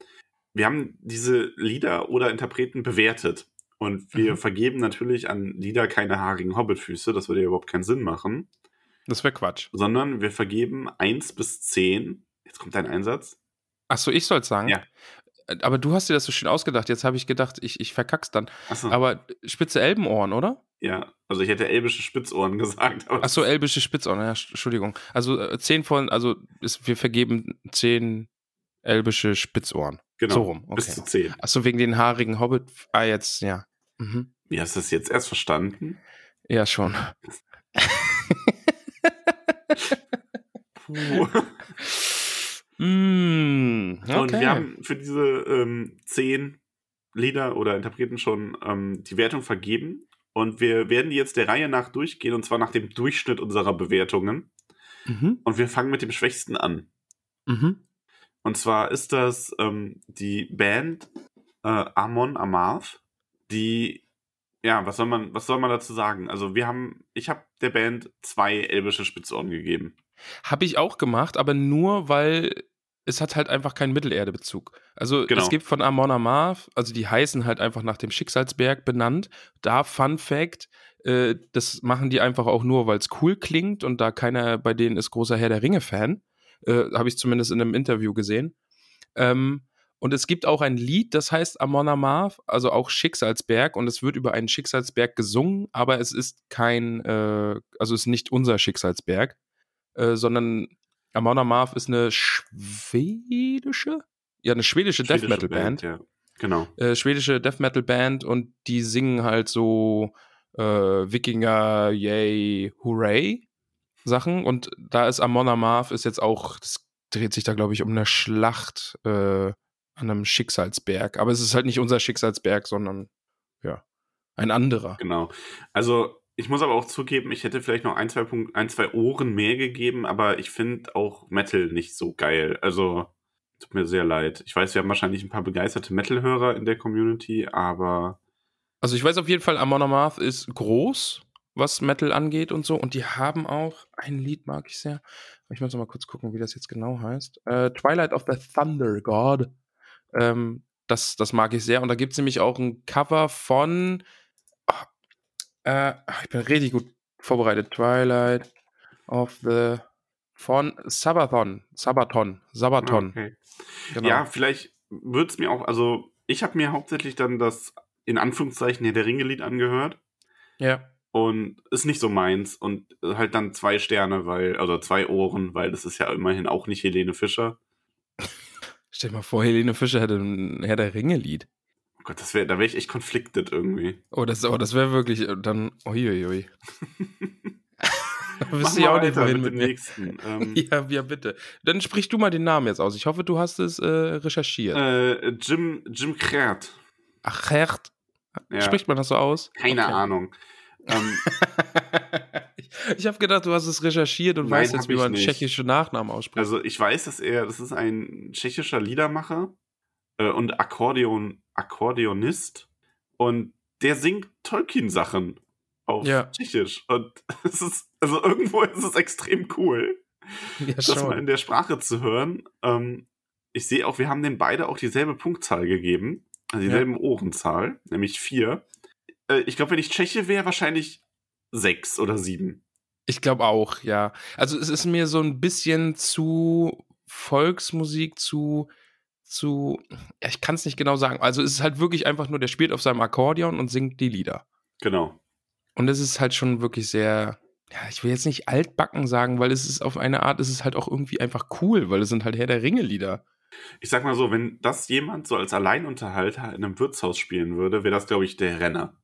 wir haben diese Lieder oder Interpreten bewertet. Und wir Mhm. vergeben natürlich an Lieder keine haarigen Hobbitfüße. Das würde ja überhaupt keinen Sinn machen. Das wäre Quatsch. Sondern wir vergeben eins bis zehn. Jetzt kommt dein Einsatz. Achso, ich soll's sagen. Ja. Aber du hast dir das so schön ausgedacht. Jetzt habe ich gedacht, ich, ich verkack's dann. Achso, Aber spitze Elbenohren, oder? Ja. Also ich hätte elbische Spitzohren gesagt. Aber Achso, elbische Spitzohren, ja, Entschuldigung. Also äh, zehn von, also ist, wir vergeben zehn elbische Spitzohren. genau, so rum, bis okay. zu zehn. Achso, wegen den haarigen Hobbit. Ah, jetzt, ja. Mhm. Wie hast du das jetzt erst verstanden? Ja, schon. Puh. Mm, okay. Und wir haben für diese ähm, zehn Lieder oder Interpreten schon ähm, die Wertung vergeben. Und wir werden die jetzt der Reihe nach durchgehen, und zwar nach dem Durchschnitt unserer Bewertungen. Mhm. Und wir fangen mit dem Schwächsten an. Mhm. Und zwar ist das ähm, die Band äh, Amon Amarth, die, ja, was soll man, was soll man dazu sagen? Also wir haben, ich habe der Band zwei elbische Spitzohren gegeben. Habe ich auch gemacht, aber nur, weil es hat halt einfach keinen Mittelerde-Bezug. Also Genau. es gibt von Amon Amarth, also die heißen halt einfach nach dem Schicksalsberg benannt. Da Fun Fact, äh, das machen die einfach auch nur, weil es cool klingt und da keiner bei denen ist großer Herr der Ringe-Fan. Äh, Habe ich zumindest in einem Interview gesehen. Ähm, und es gibt auch ein Lied, das heißt Amon Amarth, also auch Schicksalsberg und es wird über einen Schicksalsberg gesungen, aber es ist kein, äh, also es ist nicht unser Schicksalsberg, äh, sondern Amon Amarth ist eine schwedische, ja, eine schwedische, Death Schwedische Metal Band, Ja, genau. Äh, schwedische Death Metal Band und die singen halt so äh, Wikinger, yay, hooray Sachen und da ist Amon Amarth ist jetzt auch, das dreht sich da glaube ich um eine Schlacht äh, an einem Schicksalsberg, aber es ist halt nicht unser Schicksalsberg, sondern ja, ein anderer. Genau. Also, ich muss aber auch zugeben, ich hätte vielleicht noch ein, zwei Punkt, ein, zwei Ohren mehr gegeben, aber ich finde auch Metal nicht so geil. Also, tut mir sehr leid. Ich weiß, wir haben wahrscheinlich ein paar begeisterte Metal-Hörer in der Community, aber Also ich weiß auf jeden Fall, Amon Amarth ist groß, was Metal angeht und so. Und die haben auch ein Lied, mag ich sehr. Ich muss noch mal kurz gucken, wie das jetzt genau heißt. Äh, Twilight of the Thunder God. Ähm, das, das mag ich sehr. Und da gibt es nämlich auch ein Cover von. Äh, ich bin richtig gut vorbereitet. Twilight of the. Von Sabaton. Sabaton. Sabaton. okay. Genau. Ja, vielleicht würde es mir auch, also, ich habe mir hauptsächlich dann das in Anführungszeichen Herr der Ringe-Lied angehört. ja. Und ist nicht so meins. Und halt dann zwei Sterne, weil, also zwei Ohren, weil das ist ja immerhin auch nicht Helene Fischer. Stell dir mal vor, Helene Fischer hätte ein Herr der Ringe-Lied. Gott, das wäre, da wäre ich echt conflicted irgendwie. Oh, das, oh, das wäre wirklich äh, dann. Uiuiui. Wisst wir ihr auch nicht, wohin mit mit mir. nächsten. Ähm, Ja, ja, bitte. Dann sprich du mal den Namen jetzt aus. Ich hoffe, du hast es äh, recherchiert. äh, Jim, Jim Krärt. Ach, Hert. Ja, Spricht man das so aus? keine Okay. Ahnung. Ähm, ich ich habe gedacht, du hast es recherchiert und Nein, weißt jetzt, wie ich man nicht. tschechische Nachnamen ausspricht. also ich weiß, dass er, das ist ein tschechischer Liedermacher äh, und Akkordeon, Akkordeonist und der singt Tolkien-Sachen auf Ja. Tschechisch. Und es ist, also irgendwo ist es extrem cool. ja, das mal in der Sprache zu hören. Ähm, ich sehe auch, wir haben dem beide auch dieselbe Punktzahl gegeben, also dieselben Ohrenzahl, nämlich vier. Äh, ich glaube, wenn ich Tscheche wäre, wahrscheinlich sechs oder sieben. Ich glaube auch, ja. Also es ist mir so ein bisschen zu Volksmusik, zu, zu, ja, ich kann es nicht genau sagen. Also es ist halt wirklich einfach nur, der spielt auf seinem Akkordeon und singt die Lieder. Genau. Und es ist halt schon wirklich sehr, ja, ich will jetzt nicht altbacken sagen, weil es ist auf eine Art, es ist halt auch irgendwie einfach cool, weil es sind halt Herr der Ringe-Lieder. Ich sag mal so, wenn das jemand so als Alleinunterhalter in einem Wirtshaus spielen würde, wäre das, glaube ich, der Renner.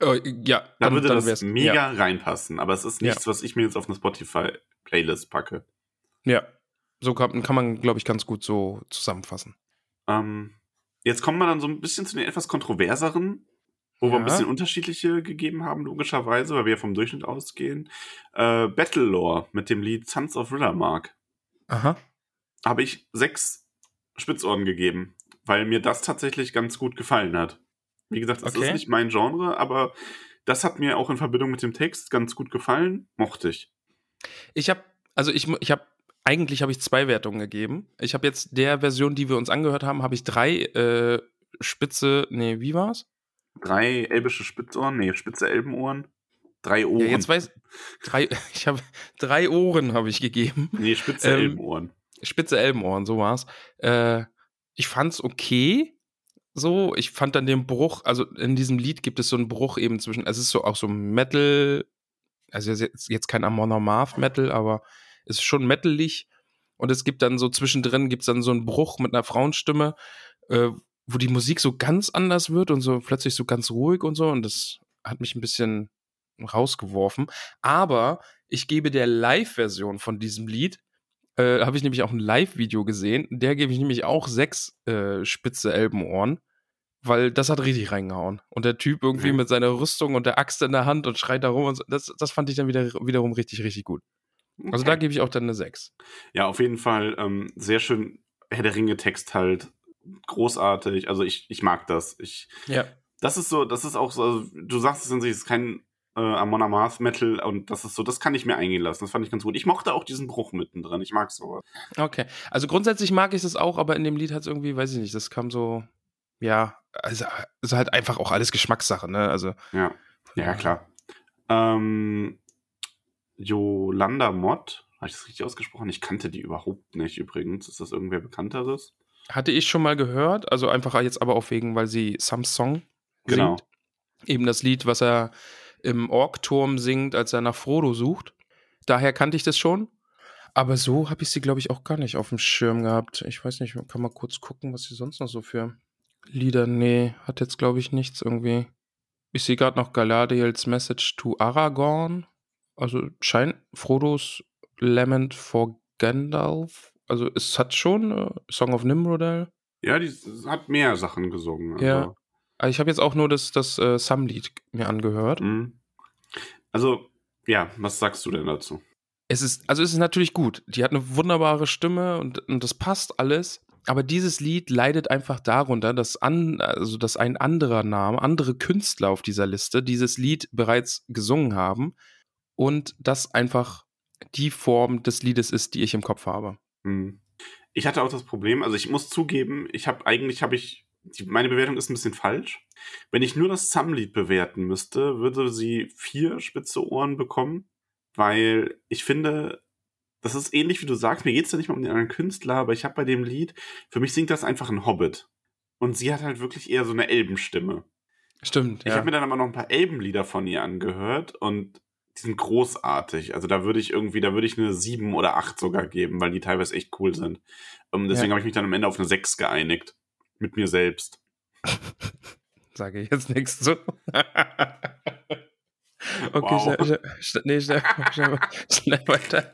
Äh, ja, Da dann, würde dann das mega Ja, reinpassen, aber es ist Ja. nichts, was ich mir jetzt auf eine Spotify-Playlist packe. ja. so kann, kann man, glaube ich, ganz gut so zusammenfassen. Ähm, jetzt kommen wir dann so ein bisschen zu den etwas kontroverseren, wo wir ein Ja. bisschen unterschiedliche gegeben haben, logischerweise, weil wir ja vom Durchschnitt ausgehen. Äh, Battlelore mit dem Lied Sons of Rillermark Aha. habe ich sechs Spitzohren gegeben, weil mir das tatsächlich ganz gut gefallen hat. Wie gesagt, das Okay. ist nicht mein Genre, aber das hat mir auch in Verbindung mit dem Text ganz gut gefallen. Mochte ich. Ich habe, also ich, ich habe, eigentlich habe ich zwei Wertungen gegeben. Ich habe jetzt der Version, die wir uns angehört haben, habe ich drei äh, Spitze, nee, wie war's? Drei elbische Spitzohren, nee, spitze Elbenohren, drei Ohren. Ja, jetzt weiß, drei, ich habe, drei Ohren habe ich gegeben. nee, spitze Ähm, Elbenohren. Spitze Elbenohren, so war's. Äh, ich fand's okay. So, ich fand dann den Bruch, also in diesem Lied gibt es so einen Bruch eben zwischen, es ist so auch so Metal, also jetzt, jetzt kein Amon Amarth Metal, aber ist schon metalig. Und es gibt dann so zwischendrin gibt's dann so einen Bruch mit einer Frauenstimme, äh, wo die Musik so ganz anders wird und so plötzlich so ganz ruhig und so. Und das hat mich ein bisschen rausgeworfen. Aber ich gebe der Live-Version von diesem Lied äh, habe ich nämlich auch ein Live-Video gesehen. Der gebe ich nämlich auch sechs äh, spitze Elbenohren. weil das hat richtig reingehauen. Und der Typ irgendwie Mhm. mit seiner Rüstung und der Axt in der Hand und schreit da rum und so, das, das fand ich dann wieder, wiederum richtig, richtig gut. Also da Okay. gebe ich auch dann eine 6. Ja, auf jeden Fall ähm, sehr schön Herr der Ringe-Text halt. Großartig. Also ich, ich mag das. Ich, Ja. das ist so, das ist auch so, also du sagst es in sich, es ist kein äh, Amon Amarth Metal und das ist so, das kann ich mir eingehen lassen. Das fand ich ganz gut. Ich mochte auch diesen Bruch mittendrin. Ich mag sowas. Okay. Also grundsätzlich mag ich das auch, aber in dem Lied hat es irgendwie, weiß ich nicht, das kam so, ja, also ist halt einfach auch alles Geschmackssache, ne? Also. Ja, ja klar. Ähm, Yolanda Mott, habe ich das richtig ausgesprochen? Ich kannte die überhaupt nicht übrigens. Ist das irgendwer Bekannteres? Hatte ich schon mal gehört, also einfach jetzt aber auch wegen, weil sie Samsung Genau. singt. Eben das Lied, was er im Orkturm singt, als er nach Frodo sucht. Daher kannte ich das schon. Aber so habe ich sie, glaube ich, auch gar nicht auf dem Schirm gehabt. Ich weiß nicht, kann mal kurz gucken, was sie sonst noch so für Lieder. Nee, hat jetzt, glaube ich, nichts irgendwie. Ich sehe gerade noch Galadriels Message to Aragorn. Also scheint Frodos Lament for Gandalf. Also es hat schon äh, Song of Nimrodel. Ja, die hat mehr Sachen gesungen. Also, Ja. Aber Ich habe jetzt auch nur das, das äh, Sam-Lied mir angehört. mhm. also, ja, was sagst du denn dazu? Es ist, also es ist natürlich gut. Die hat eine wunderbare Stimme und, und das passt alles. Aber dieses Lied leidet einfach darunter, dass, an, also dass ein anderer Name, andere Künstler auf dieser Liste dieses Lied bereits gesungen haben und das einfach die Form des Liedes ist, die ich im Kopf habe. Hm. Ich hatte auch das Problem, also ich muss zugeben, ich habe eigentlich habe ich die, meine Bewertung ist ein bisschen falsch. Wenn ich nur das Sam-Lied bewerten müsste, würde sie vier spitze Ohren bekommen, weil ich finde, das ist ähnlich wie du sagst, mir geht's ja nicht mal um den anderen Künstler, aber ich habe bei dem Lied, für mich singt das einfach ein Hobbit. Und sie hat halt wirklich eher so eine Elbenstimme. Stimmt, Ich ja. habe mir dann aber noch ein paar Elbenlieder von ihr angehört und die sind großartig. Also da würde ich irgendwie, da würde ich eine 7 oder 8 sogar geben, weil die teilweise echt cool sind. Ähm, deswegen Ja. habe ich mich dann am Ende auf eine 6 geeinigt. Mit mir selbst. Sage ich jetzt nichts zu. okay, Wow. schnell, schnell, nee, schnell, schnell, schnell weiter.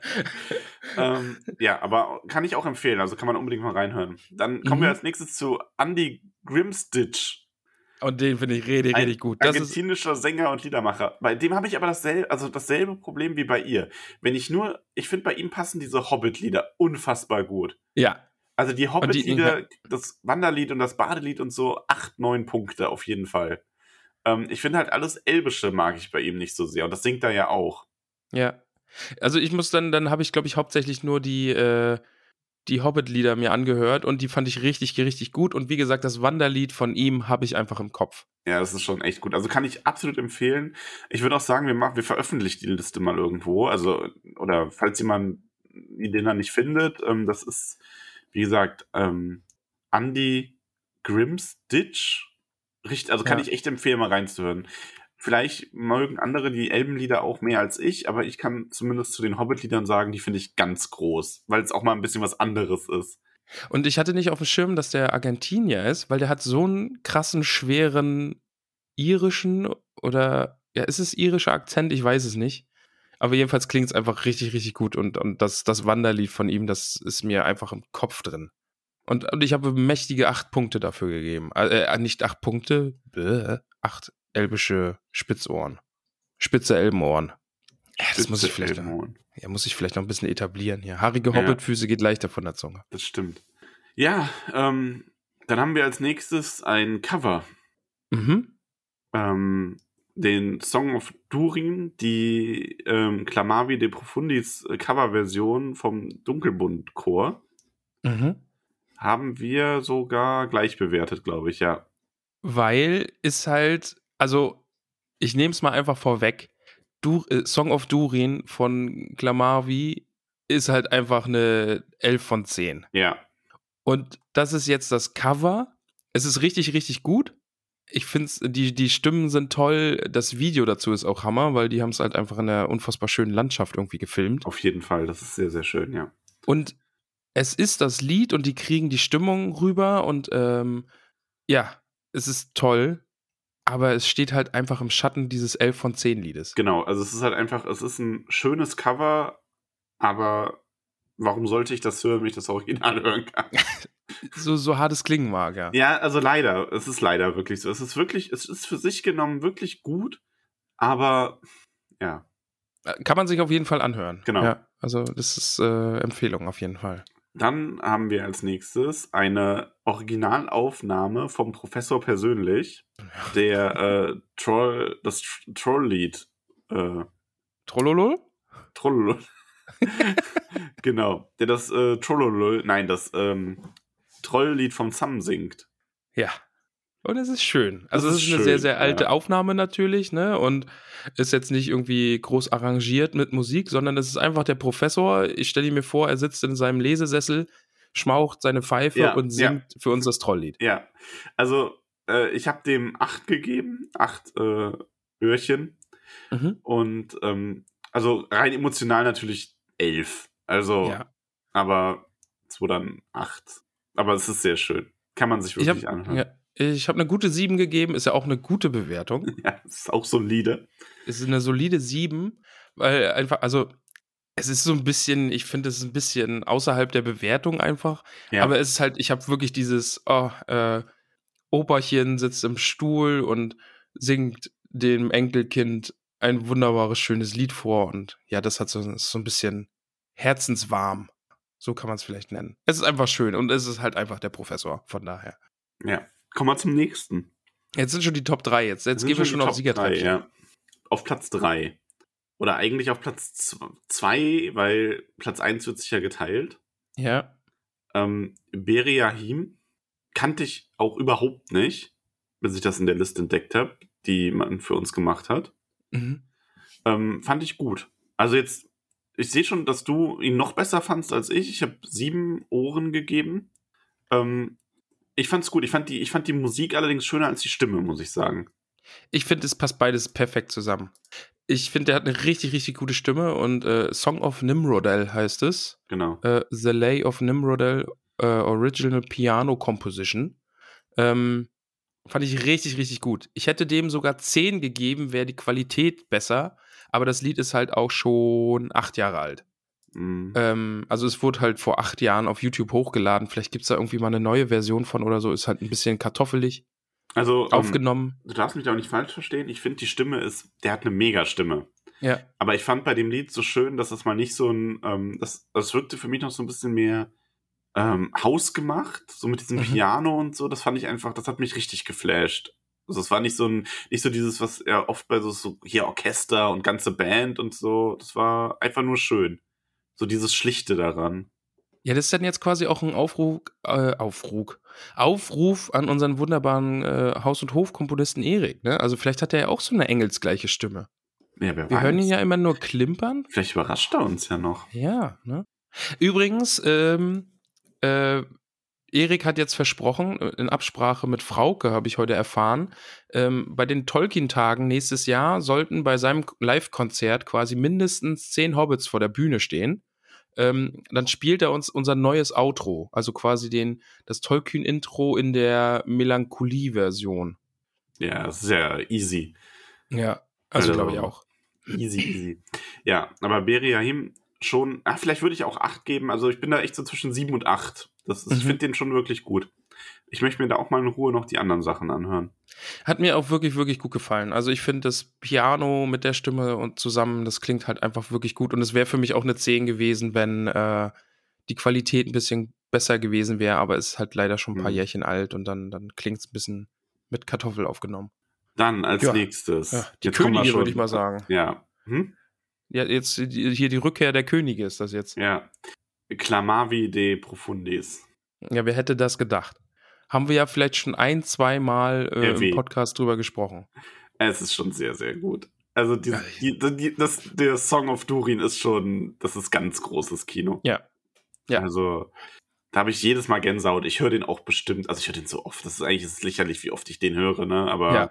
ähm, ja, aber kann ich auch empfehlen. Also kann man unbedingt mal reinhören. Dann kommen Mhm. wir als nächstes zu Andy Grimstitch. Und den finde ich richtig, richtig gut. Das ist, argentinischer Sänger und Liedermacher. Bei dem habe ich aber dasselbe, also dasselbe Problem wie bei ihr. Wenn ich nur, ich finde, bei ihm passen diese Hobbit-Lieder unfassbar gut. ja, Also die die- Hobbit-Lieder, das Wanderlied und das Badelied und so, acht, neun Punkte auf jeden Fall. Ähm, ich finde halt alles Elbische mag ich bei ihm nicht so sehr. Und das singt er ja auch. ja. Also ich muss dann, dann habe ich, glaube ich, hauptsächlich nur die, äh, die Hobbit-Lieder mir angehört und die fand ich richtig, richtig gut. Und wie gesagt, das Wanderlied von ihm habe ich einfach im Kopf. Ja, das ist schon echt gut. Also kann ich absolut empfehlen. Ich würde auch sagen, wir machen, wir veröffentlichen die Liste mal irgendwo. Also, oder falls jemand den dann nicht findet, ähm, das ist, wie gesagt, ähm, Andy Grimstitch. Richtig, also kann Ja. ich echt empfehlen, mal reinzuhören. Vielleicht mögen andere die Elbenlieder auch mehr als ich, aber ich kann zumindest zu den Hobbit-Liedern sagen, die finde ich ganz groß, weil es auch mal ein bisschen was anderes ist. Und ich hatte nicht auf dem Schirm, dass der Argentinier ist, weil der hat so einen krassen, schweren irischen oder, ja, ist es irischer Akzent? Ich weiß es nicht. Aber jedenfalls klingt es einfach richtig, richtig gut. Und, und das, das Wanderlied von ihm, das ist mir einfach im Kopf drin. Und, und ich habe mächtige acht Punkte dafür gegeben. Äh, äh, nicht acht Punkte, bäh, acht elbische Spitzohren. Spitze Elbenohren. Ja, das muss ich vielleicht, noch, Elbenhorn. ja, muss ich vielleicht noch ein bisschen etablieren hier. Haarige Ja. Hobbitfüße geht leichter von der Zunge. Das stimmt. Ja, ähm, dann haben wir als nächstes ein Cover. Mhm. ähm, den Song of Durin, die ähm, Clamavi de Profundis äh, Coverversion vom Dunkelbund-Chor, Mhm. haben wir sogar gleich bewertet, glaube ich, ja. Weil ist halt, also ich nehme es mal einfach vorweg. Du, äh, Song of Durin von Glamarvi ist halt einfach eine 11 von 10. Ja, Und das ist jetzt das Cover. Es ist richtig, richtig gut. Ich finde die, die Stimmen sind toll. Das Video dazu ist auch Hammer, weil die haben es halt einfach in einer unfassbar schönen Landschaft irgendwie gefilmt. auf jeden Fall. Das ist sehr, sehr schön, ja. Und es ist das Lied und die kriegen die Stimmung rüber und ähm, ja, es ist toll, aber es steht halt einfach im Schatten dieses 11 von 10 Liedes. Genau, also es ist halt einfach, es ist ein schönes Cover, aber warum sollte ich das hören, wenn ich das Original hören kann? so, so hart es klingen mag, ja. Ja, also leider. Es ist leider wirklich so. Es ist wirklich, es ist für sich genommen wirklich gut, aber ja. Kann man sich auf jeden Fall anhören. Genau. Ja, also das ist äh, Empfehlung auf jeden Fall. Dann haben wir als nächstes eine Originalaufnahme vom Professor persönlich, der äh, Troll, das Tr- Troll-Lied. Äh, Trollolol? Trollolol. genau, der das äh, Trollolol, nein, das ähm, Trolllied vom Sam singt. Ja. Und es ist schön. Also es ist ist eine schön, sehr, sehr alte ja. Aufnahme natürlich, ne? Und ist jetzt nicht irgendwie groß arrangiert mit Musik, sondern es ist einfach der Professor. Ich stelle mir vor, er sitzt in seinem Lesesessel, schmaucht seine Pfeife Ja, und ja. singt für uns das Trolllied. Ja, also äh, ich habe dem acht gegeben, acht äh, Öhrchen. Mhm. Und ähm, also rein emotional natürlich elf. Also, Ja. aber es wurde dann acht. Aber es ist sehr schön. Kann man sich Ich wirklich habe anhören. Ich hab eine gute 7 gegeben, ist ja auch eine gute Bewertung. Ja, es ist auch solide. Es ist eine solide 7, weil einfach, also es ist so ein bisschen, ich finde, es ein bisschen außerhalb der Bewertung einfach. Ja. Aber es ist halt, ich habe wirklich dieses, oh, äh, Operchen sitzt im Stuhl und singt dem Enkelkind ein wunderbares, schönes Lied vor. Und ja, das hat so, ist so ein bisschen herzenswarm. So kann man es vielleicht nennen. Es ist einfach schön und es ist halt einfach der Professor, von daher. ja. Kommen wir zum nächsten. Jetzt sind schon die Top 3 jetzt. Jetzt gehen wir schon auf Siegertreppchen. ja. Auf Platz drei Oder eigentlich auf Platz z- zwei weil Platz eins wird sich ja geteilt. ja. Ähm, Beriahim kannte ich auch überhaupt nicht, bis ich das in der Liste entdeckt habe, die man für uns gemacht hat. Mhm. Ähm, fand ich gut. Also jetzt, ich sehe schon, dass du ihn noch besser fandst als ich. Ich habe sieben Ohren gegeben. Ähm, ich fand's gut. Ich fand, die, ich fand die Musik allerdings schöner als die Stimme, muss ich sagen. Ich finde, es passt beides perfekt zusammen. Ich finde, der hat eine richtig, richtig gute Stimme und äh, Song of Nimrodel heißt es. Genau. Äh, The Lay of Nimrodel äh, Original Piano Composition. Ähm, fand ich richtig, richtig gut. Ich hätte dem sogar 10 gegeben, wäre die Qualität besser, aber das Lied ist halt auch schon acht Jahre alt. Mm. Ähm, also es wurde halt vor acht Jahren auf YouTube hochgeladen. Vielleicht gibt es da irgendwie mal eine neue Version von oder so. Ist halt ein bisschen kartoffelig Also, ähm, aufgenommen. du darfst mich da auch nicht falsch verstehen. Ich finde, die Stimme ist, der hat eine Mega-Stimme. Ja. Aber ich fand bei dem Lied so schön, dass es mal nicht so ein, ähm, das, das wirkte für mich noch so ein bisschen mehr ähm, hausgemacht, so mit diesem Mhm. Piano und so. Das fand ich einfach, das hat mich richtig geflasht. Also es war nicht so ein, nicht so dieses, was ja oft bei so, so hier Orchester und ganze Band und so. Das war einfach nur schön. So dieses Schlichte daran. Ja, das ist dann jetzt quasi auch ein Aufruf, äh, Aufruf, Aufruf an unseren wunderbaren äh, Haus- und Hofkomponisten Erik. Ne? Also vielleicht hat er ja auch so eine engelsgleiche Stimme. Ja, wer Wir weiß. hören ihn ja immer nur klimpern. Vielleicht überrascht er uns ja noch. Ja, ne? Übrigens, ähm, äh, Erik hat jetzt versprochen, äh, in Absprache mit Frauke habe ich heute erfahren, ähm, bei den Tolkien-Tagen nächstes Jahr sollten bei seinem Live-Konzert quasi mindestens zehn Hobbits vor der Bühne stehen. Ähm, dann spielt er uns unser neues Outro, also quasi den, das Tolkien-Intro in der Melancholie-Version. Ja, das ist ja easy. Ja, also Also- glaube ich auch. Easy, easy. Ja, aber Beriahim schon, ah, vielleicht würde ich auch 8 geben. Also ich bin da echt so zwischen 7 und 8. Das ist, Ich Mhm. finde den schon wirklich gut. Ich möchte mir da auch mal in Ruhe noch die anderen Sachen anhören. Hat mir auch wirklich, wirklich gut gefallen. Also ich finde das Piano mit der Stimme und zusammen, das klingt halt einfach wirklich gut. Und es wäre für mich auch eine 10 gewesen, wenn äh, die Qualität ein bisschen besser gewesen wäre, aber es ist halt leider schon ein paar Mhm. Jährchen alt und dann, dann klingt es ein bisschen mit Kartoffel aufgenommen. Dann als Ja. nächstes. Ja, die Jetzt schon- würde ich mal sagen. Ja. Hm? Ja, jetzt hier die Rückkehr der Könige ist das jetzt. Ja. Clamavi de Profundis. Ja, wer hätte das gedacht? Haben wir ja vielleicht schon ein, zwei Mal äh, im. Podcast drüber gesprochen. Es ist schon sehr, sehr gut. Also die, die, die, das, der Song of Durin ist schon, das ist ganz großes Kino. Ja. Ja. Also da habe ich jedes Mal Gänsehaut. Ich höre den auch bestimmt, also ich höre den so oft. Das ist eigentlich das ist lächerlich, wie oft ich den höre, ne? Aber Ja.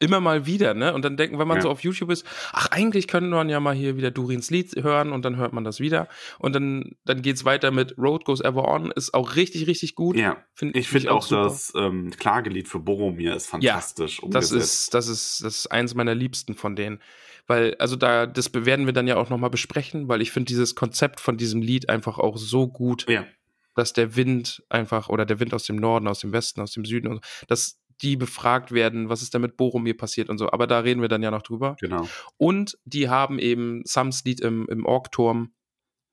Immer mal wieder, ne? Und dann denken, wenn man Ja. so auf YouTube ist, ach, eigentlich könnte man ja mal hier wieder Durins Lied hören und dann hört man das wieder. Und dann, dann geht's weiter mit Road Goes Ever On, ist auch richtig, richtig gut. ja. Find- Ich find finde auch super. das ähm, Klagelied für Boromir ist fantastisch Das umgesetzt. ist, das ist, das ist eins meiner liebsten von denen. Weil, also da, das werden wir dann ja auch nochmal besprechen, weil ich finde dieses Konzept von diesem Lied einfach auch so gut. ja, dass der Wind einfach, oder der Wind aus dem Norden, aus dem Westen, aus dem Süden, und so, dass die befragt werden, was ist da mit Boromir passiert und so. Aber da reden wir dann ja noch drüber. Genau. Und die haben eben Sams Lied im, im Orkturm.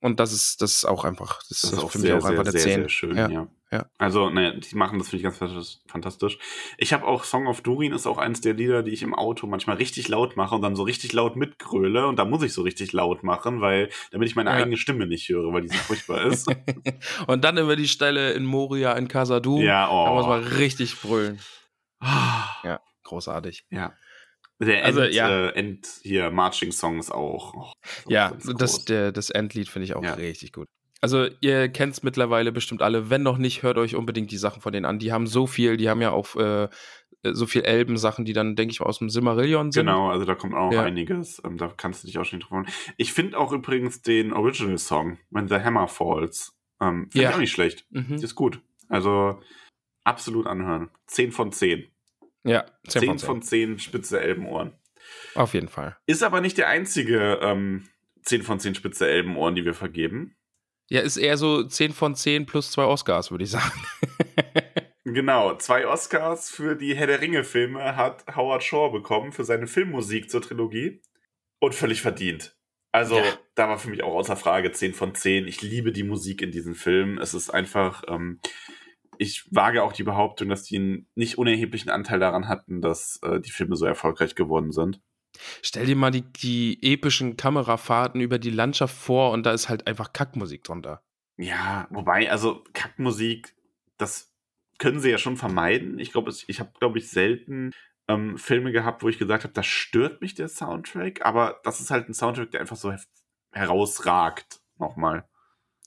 Und das ist, das ist auch einfach, das, Das ist auch für mich sehr, auch einfach sehr, der sehr, 10. sehr schön, Ja, ja. ja. Also, ne, die machen das, finde ich ganz fantastisch. Ich habe auch Song of Durin ist auch eins der Lieder, die ich im Auto manchmal richtig laut mache und dann so richtig laut mitgröle. Und da muss ich so richtig laut machen, weil, damit ich meine Ja. eigene Stimme nicht höre, weil die so furchtbar ist. und dann über die Stelle in Moria in Casadum. ja, oh. Da muss man richtig brüllen. Ah, Ja, großartig. ja. Der Also, End, ja. äh, End hier, Marching Song ist auch. Oh, Ja, das, der, das Endlied finde ich auch Ja. richtig gut. Also ihr kennt es mittlerweile bestimmt alle. Wenn noch nicht, hört euch unbedingt die Sachen von denen an. Die haben so viel, die haben ja auch äh, so viel Elben-Sachen, die dann, denke ich mal, aus dem Silmarillion sind. Genau, also da kommt auch Ja. einiges. Ähm, da kannst du dich auch schon drauf freuen. Ich finde auch übrigens den Original Song, When the Hammer Falls, ähm, finde Ja. ich auch nicht schlecht. Mhm. Die ist gut. Also absolut anhören. 10 von 10. Ja, 10 10 von 10. von 10 spitze Elbenohren. Auf jeden Fall. Ist aber nicht der einzige ähm, 10 von 10 spitze Elbenohren, die wir vergeben. Ja, ist eher so 10 von 10 plus zwei Oscars, würde ich sagen. Genau, zwei Oscars für die Herr der Ringe-Filme hat Howard Shore bekommen für seine Filmmusik zur Trilogie. Und völlig verdient. Also, Ja. da war für mich auch außer Frage 10 von 10. Ich liebe die Musik in diesen Filmen. Es ist einfach, ähm, ich wage auch die Behauptung, dass die einen nicht unerheblichen Anteil daran hatten, dass äh, die Filme so erfolgreich geworden sind. Stell dir mal die, die epischen Kamerafahrten über die Landschaft vor und da ist halt einfach Kackmusik drunter. Ja, wobei, also Kackmusik, das können sie ja schon vermeiden. Ich glaube, ich habe, glaube ich, selten ähm, Filme gehabt, wo ich gesagt habe, da stört mich der Soundtrack, aber das ist halt ein Soundtrack, der einfach so her herausragt. Nochmal.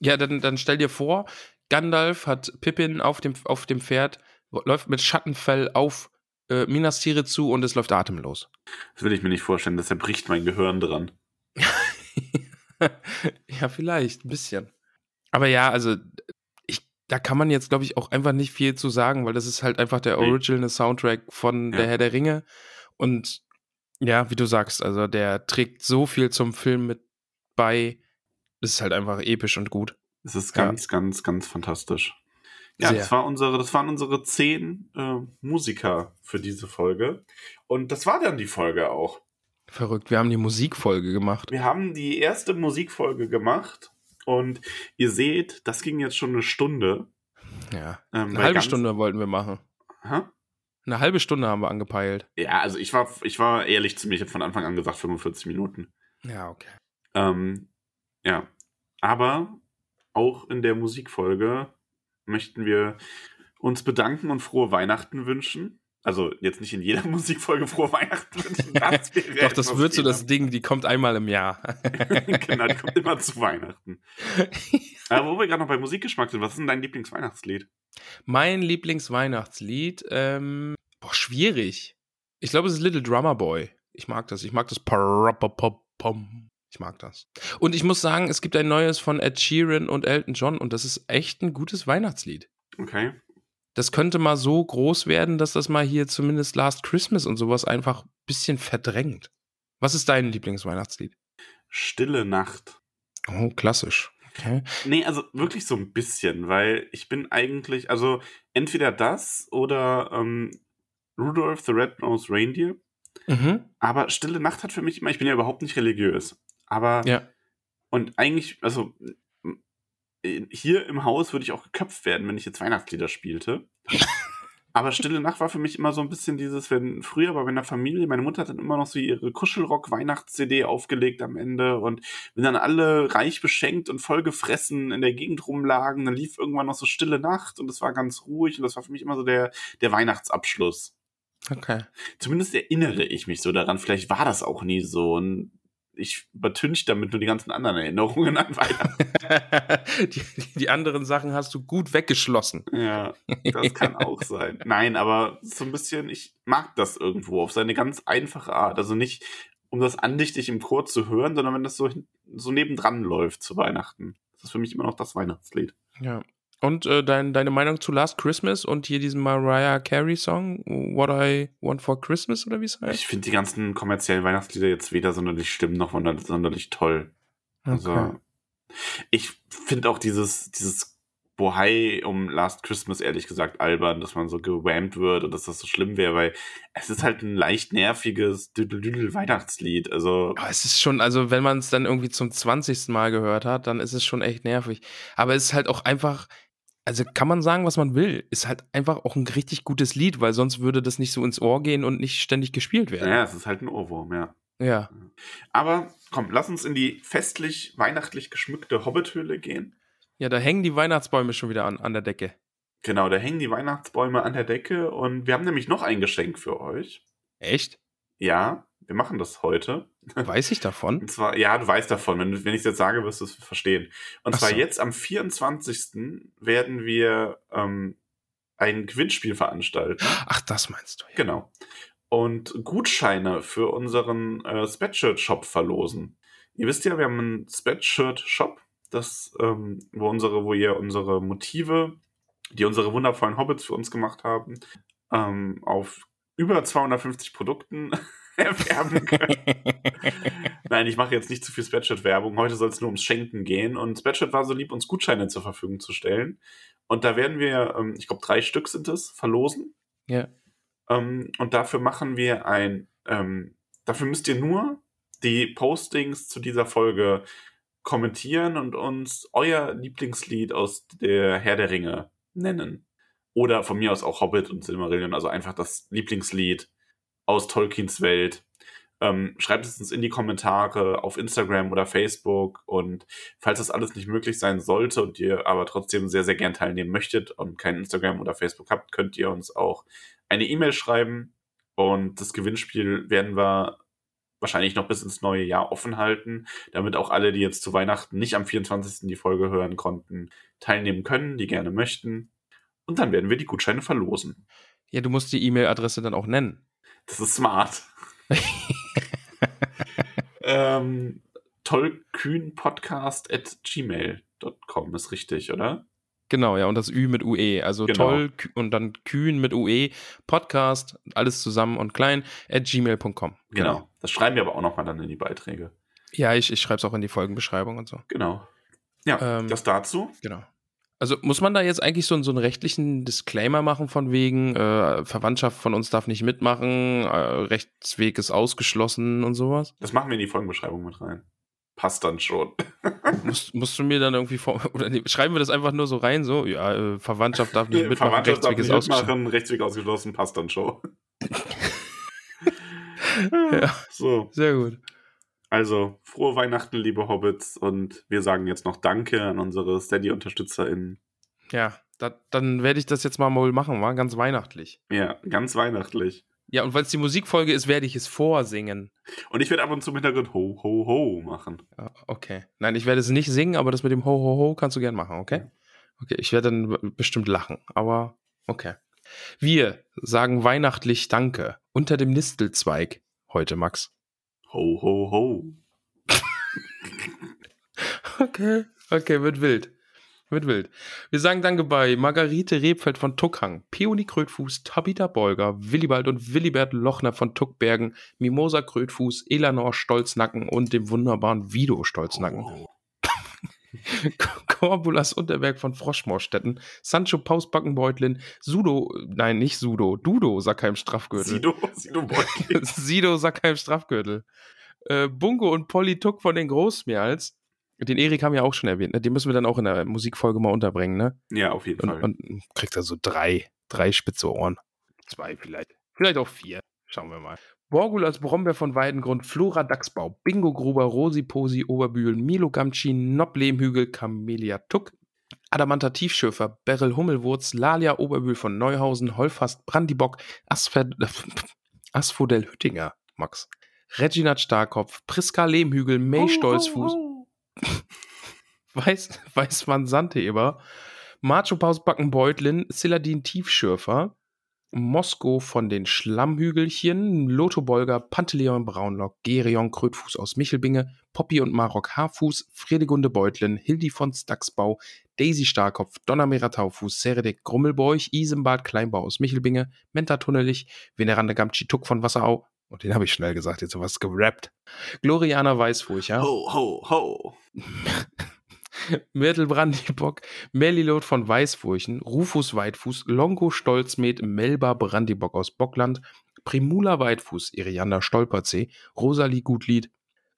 Ja, dann, dann stell dir vor, Gandalf hat Pippin auf dem, auf dem Pferd, läuft mit Schattenfell auf äh, Minas Tirith zu und es läuft atemlos. Das will ich mir nicht vorstellen, das zerbricht mein Gehirn dran. ja, vielleicht, ein bisschen. Aber ja, also ich, da kann man jetzt, glaube ich, auch einfach nicht viel zu sagen, weil das ist halt einfach der. Original Soundtrack von Ja. Der Herr der Ringe. Und ja, wie du sagst, also der trägt so viel zum Film mit bei. Das ist halt einfach episch und gut. Es ist Ja. ganz, ganz, ganz fantastisch. Ja, Sehr. das, war unsere, das waren unsere zehn äh, Musiker für diese Folge. Und das war dann die Folge auch. Verrückt. Wir haben die Musikfolge gemacht. Wir haben die erste Musikfolge gemacht und ihr seht, das ging jetzt schon eine Stunde. Ja. Ähm, Eine halbe ganz- Stunde wollten wir machen. Hä? Eine halbe Stunde haben wir angepeilt. Ja, also ich war, ich war ehrlich zu mir, ich habe von Anfang an gesagt 45 Minuten. Ja, okay. Ähm, ja, aber auch in der Musikfolge möchten wir uns bedanken und frohe Weihnachten wünschen. Also jetzt nicht in jeder Musikfolge frohe Weihnachten wünschen. Das Doch, das wird so das Ding, die kommt einmal im Jahr. genau, die kommt immer zu Weihnachten. Aber wo wir gerade noch bei Musikgeschmack sind, was ist denn dein Lieblingsweihnachtslied? Mein Lieblingsweihnachtslied, ähm, boah, schwierig. Ich glaube, es ist Little Drummer Boy. Ich mag das. Ich mag das. Ich mag das. Und ich muss sagen, es gibt ein neues von Ed Sheeran und Elton John und das ist echt ein gutes Weihnachtslied. Okay. Das könnte mal so groß werden, dass das mal hier zumindest Last Christmas und sowas einfach ein bisschen verdrängt. Was ist dein Lieblingsweihnachtslied? Stille Nacht. Oh, klassisch. Okay. Nee, also wirklich so ein bisschen, weil ich bin eigentlich, also entweder das oder ähm, Rudolph the Red-Nosed Reindeer. Mhm. Aber Stille Nacht hat für mich immer, ich bin ja überhaupt nicht religiös. Aber, Ja. und eigentlich, also hier im Haus würde ich auch geköpft werden, wenn ich jetzt Weihnachtslieder spielte. Aber Stille Nacht war für mich immer so ein bisschen dieses, wenn früher bei meiner Familie, meine Mutter hat dann immer noch so ihre Kuschelrock-Weihnachts-CD aufgelegt am Ende und wenn dann alle reich beschenkt und voll gefressen in der Gegend rumlagen, dann lief irgendwann noch so Stille Nacht und es war ganz ruhig und das war für mich immer so der, der Weihnachtsabschluss. Okay. Zumindest erinnere ich mich so daran. Vielleicht war das auch nie so und ich übertünche damit nur die ganzen anderen Erinnerungen an Weihnachten. die, die anderen Sachen hast du gut weggeschlossen. Ja, das kann auch sein. Nein, aber so ein bisschen, ich mag das irgendwo auf seine ganz einfache Art. Also nicht, um das andächtig im Chor zu hören, sondern wenn das so, so nebendran läuft zu Weihnachten. Das ist für mich immer noch das Weihnachtslied. Ja. Und äh, dein, deine Meinung zu Last Christmas und hier diesen Mariah Carey Song, What I Want for Christmas oder wie es heißt? Ich finde die ganzen kommerziellen Weihnachtslieder jetzt weder sonderlich schlimm noch sonderlich, sonderlich toll. Also, Okay. ich finde auch dieses, dieses Bohai um Last Christmas ehrlich gesagt albern, dass man so gewammt wird und dass das so schlimm wäre, weil es ist halt ein leicht nerviges Weihnachtslied. Also Aber es ist schon, also wenn man es dann irgendwie zum 20. Mal gehört hat, dann ist es schon echt nervig. Aber es ist halt auch einfach, also kann man sagen, was man will, ist halt einfach auch ein richtig gutes Lied, weil sonst würde das nicht so ins Ohr gehen und nicht ständig gespielt werden. ja, es ist halt ein Ohrwurm, ja. Ja. Aber komm, lass uns in die festlich weihnachtlich geschmückte Hobbithöhle gehen. Ja, da hängen die Weihnachtsbäume schon wieder an, an der Decke. Genau, da hängen die Weihnachtsbäume an der Decke und wir haben nämlich noch ein Geschenk für euch. Echt? Ja, wir machen das heute. Weiß ich davon? Und zwar, ja, du weißt davon. Wenn, wenn ich es jetzt sage, wirst du es verstehen. Und Ach zwar so. jetzt am 24. werden wir ähm, ein Gewinnspiel veranstalten. Ach, das meinst du. Ja. Genau. Und Gutscheine für unseren äh, Spreadshirt-Shop verlosen. Ihr wisst ja, wir haben einen Spreadshirt-Shop, das, ähm, wo unsere, wo ihr unsere Motive, die unsere wundervollen Hobbits für uns gemacht haben, ähm, auf über 250 Produkten erwerben könnt. Nein, ich mache jetzt nicht zu viel Spreadshirt-Werbung. Heute soll es nur ums Schenken gehen. Und Spreadshirt war so lieb, uns Gutscheine zur Verfügung zu stellen. Und da werden wir, ähm, ich glaube, drei Stück sind es, verlosen. Ja. Ähm, und dafür machen wir ein, ähm, dafür müsst ihr nur die Postings zu dieser Folge kommentieren und uns euer Lieblingslied aus der Herr der Ringe nennen. Oder von mir aus auch Hobbit und Silmarillion, also einfach das Lieblingslied aus Tolkiens Welt. Ähm, schreibt es uns in die Kommentare auf Instagram oder Facebook und falls das alles nicht möglich sein sollte und ihr aber trotzdem sehr, sehr gern teilnehmen möchtet und kein Instagram oder Facebook habt, könnt ihr uns auch eine E-Mail schreiben und das Gewinnspiel werden wir wahrscheinlich noch bis ins neue Jahr offen halten, damit auch alle, die jetzt zu Weihnachten nicht am 24. die Folge hören konnten, teilnehmen können, die gerne möchten. Und dann werden wir die Gutscheine verlosen. Ja, du musst die E-Mail-Adresse dann auch nennen. Das ist smart. ähm, tollkühnpodcast at gmail.com ist richtig, oder? Genau, ja, und das Ü mit UE. Also Genau. toll und dann kühn mit UE, Podcast, alles zusammen und klein, at gmail.com. Genau. Das schreiben wir aber auch nochmal dann in die Beiträge. Ja, ich, ich schreibe es auch in die Folgenbeschreibung und so. Genau. Ja, Ähm, das dazu. Genau. Also muss man da jetzt eigentlich so, einen- so einen rechtlichen Disclaimer machen von wegen, äh, Verwandtschaft von uns darf nicht mitmachen, äh, Rechtsweg ist ausgeschlossen und sowas? Das machen wir in die Folgenbeschreibung mit rein. Passt dann schon. musst, musst du mir dann irgendwie vor, oder nee, schreiben wir das einfach nur so rein, so, ja, äh, Verwandtschaft darf nicht mitmachen, Verwandtschaft darf Rechtsweg nicht ist ausgeschlossen. mitmachen, Rechtsweg ausgeschlossen, passt dann schon. Ja. So, Sehr gut. Also frohe Weihnachten, liebe Hobbits, und wir sagen jetzt noch Danke an unsere Steady-UnterstützerInnen. Ja, da, dann werde ich das jetzt mal wohl machen, war ganz weihnachtlich. Ja, ganz weihnachtlich. Ja, und weil es die Musikfolge ist, werde ich es vorsingen. Und ich werde ab und zu im Hintergrund Ho, Ho, Ho machen. Ja, okay. Nein, ich werde es nicht singen, aber das mit dem Ho, Ho, Ho kannst du gern machen, okay? Okay, ich werde dann bestimmt lachen, aber okay. Wir sagen weihnachtlich Danke unter dem Nistelzweig heute, Max. Ho, Ho, Ho. Okay, okay, wird wild. Wird wild. Wir sagen Danke bei Margarete Rebfeld von Tuckhang, Peony Krötfuß, Tabitha Bolger, Willibald und Willibert Lochner von Tuckbergen, Mimosa Krötfuß, Elanor Stolznacken und dem wunderbaren Vido Stolznacken. Ho. Corbulas Unterberg von Froschmorstetten, Sancho Pausbackenbeutlin, Sudo, nein, nicht Sudo, Dudo Sackheim Strafgürtel. Sido, Sido Beutlin. Sido Sackheim Strafgürtel. Äh, Bungo und Polly Tuck von den Großmeerls. Den Erik haben wir auch schon erwähnt, ne? Den müssen wir dann auch in der Musikfolge mal unterbringen, ne? Ja, auf jeden Und, Fall. und kriegt er so drei, drei spitze Ohren. Zwei vielleicht. Vielleicht auch vier. Schauen wir mal. Borgulas Brombeer von Weidengrund, Flora Dachsbau, Bingo Gruber, Rosi Posi, Oberbühlen, Milo Gamci, Nob Lehmhügel, Camelia Tuck, Adamanta Tiefschöfer, Beryl Hummelwurz, Lalia Oberbühl von Neuhausen, Holfast Brandibock, Asfer, Asphodel Hüttinger, Max. Reginald Starkopf, Priska Lehmhügel, May Stolzfuß, Weiß, Weißmann Sandheber, Macho Paus Backenbeutlin, Siladin Tiefschürfer, Mosko von den Schlammhügelchen, Lotho Bolger, Panteleon Braunlock, Gerion Krötfuß aus Michelbinge, Poppy und Marok Haarfuß, Fredegunde Beutlin, Hildi von Staxbau, Daisy Starkopf, Donnermeer Taufuß, Seredek Grummelbeuch, Isembad Kleinbau aus Michelbinge, Menta Tunnelich, Veneranda Gamci Tuck von Wasserau, und den habe ich schnell gesagt, jetzt sowas gerappt, Gloriana Weißfurcher, Ho, ho, ho. Myrtle Brandybock, Melilot von Weißfurchen, Rufus Weitfuß, Longo Stolzmet, Melba Brandybock aus Bockland, Primula Weitfuß, Iriander Stolperzee, Rosalie Gutlied,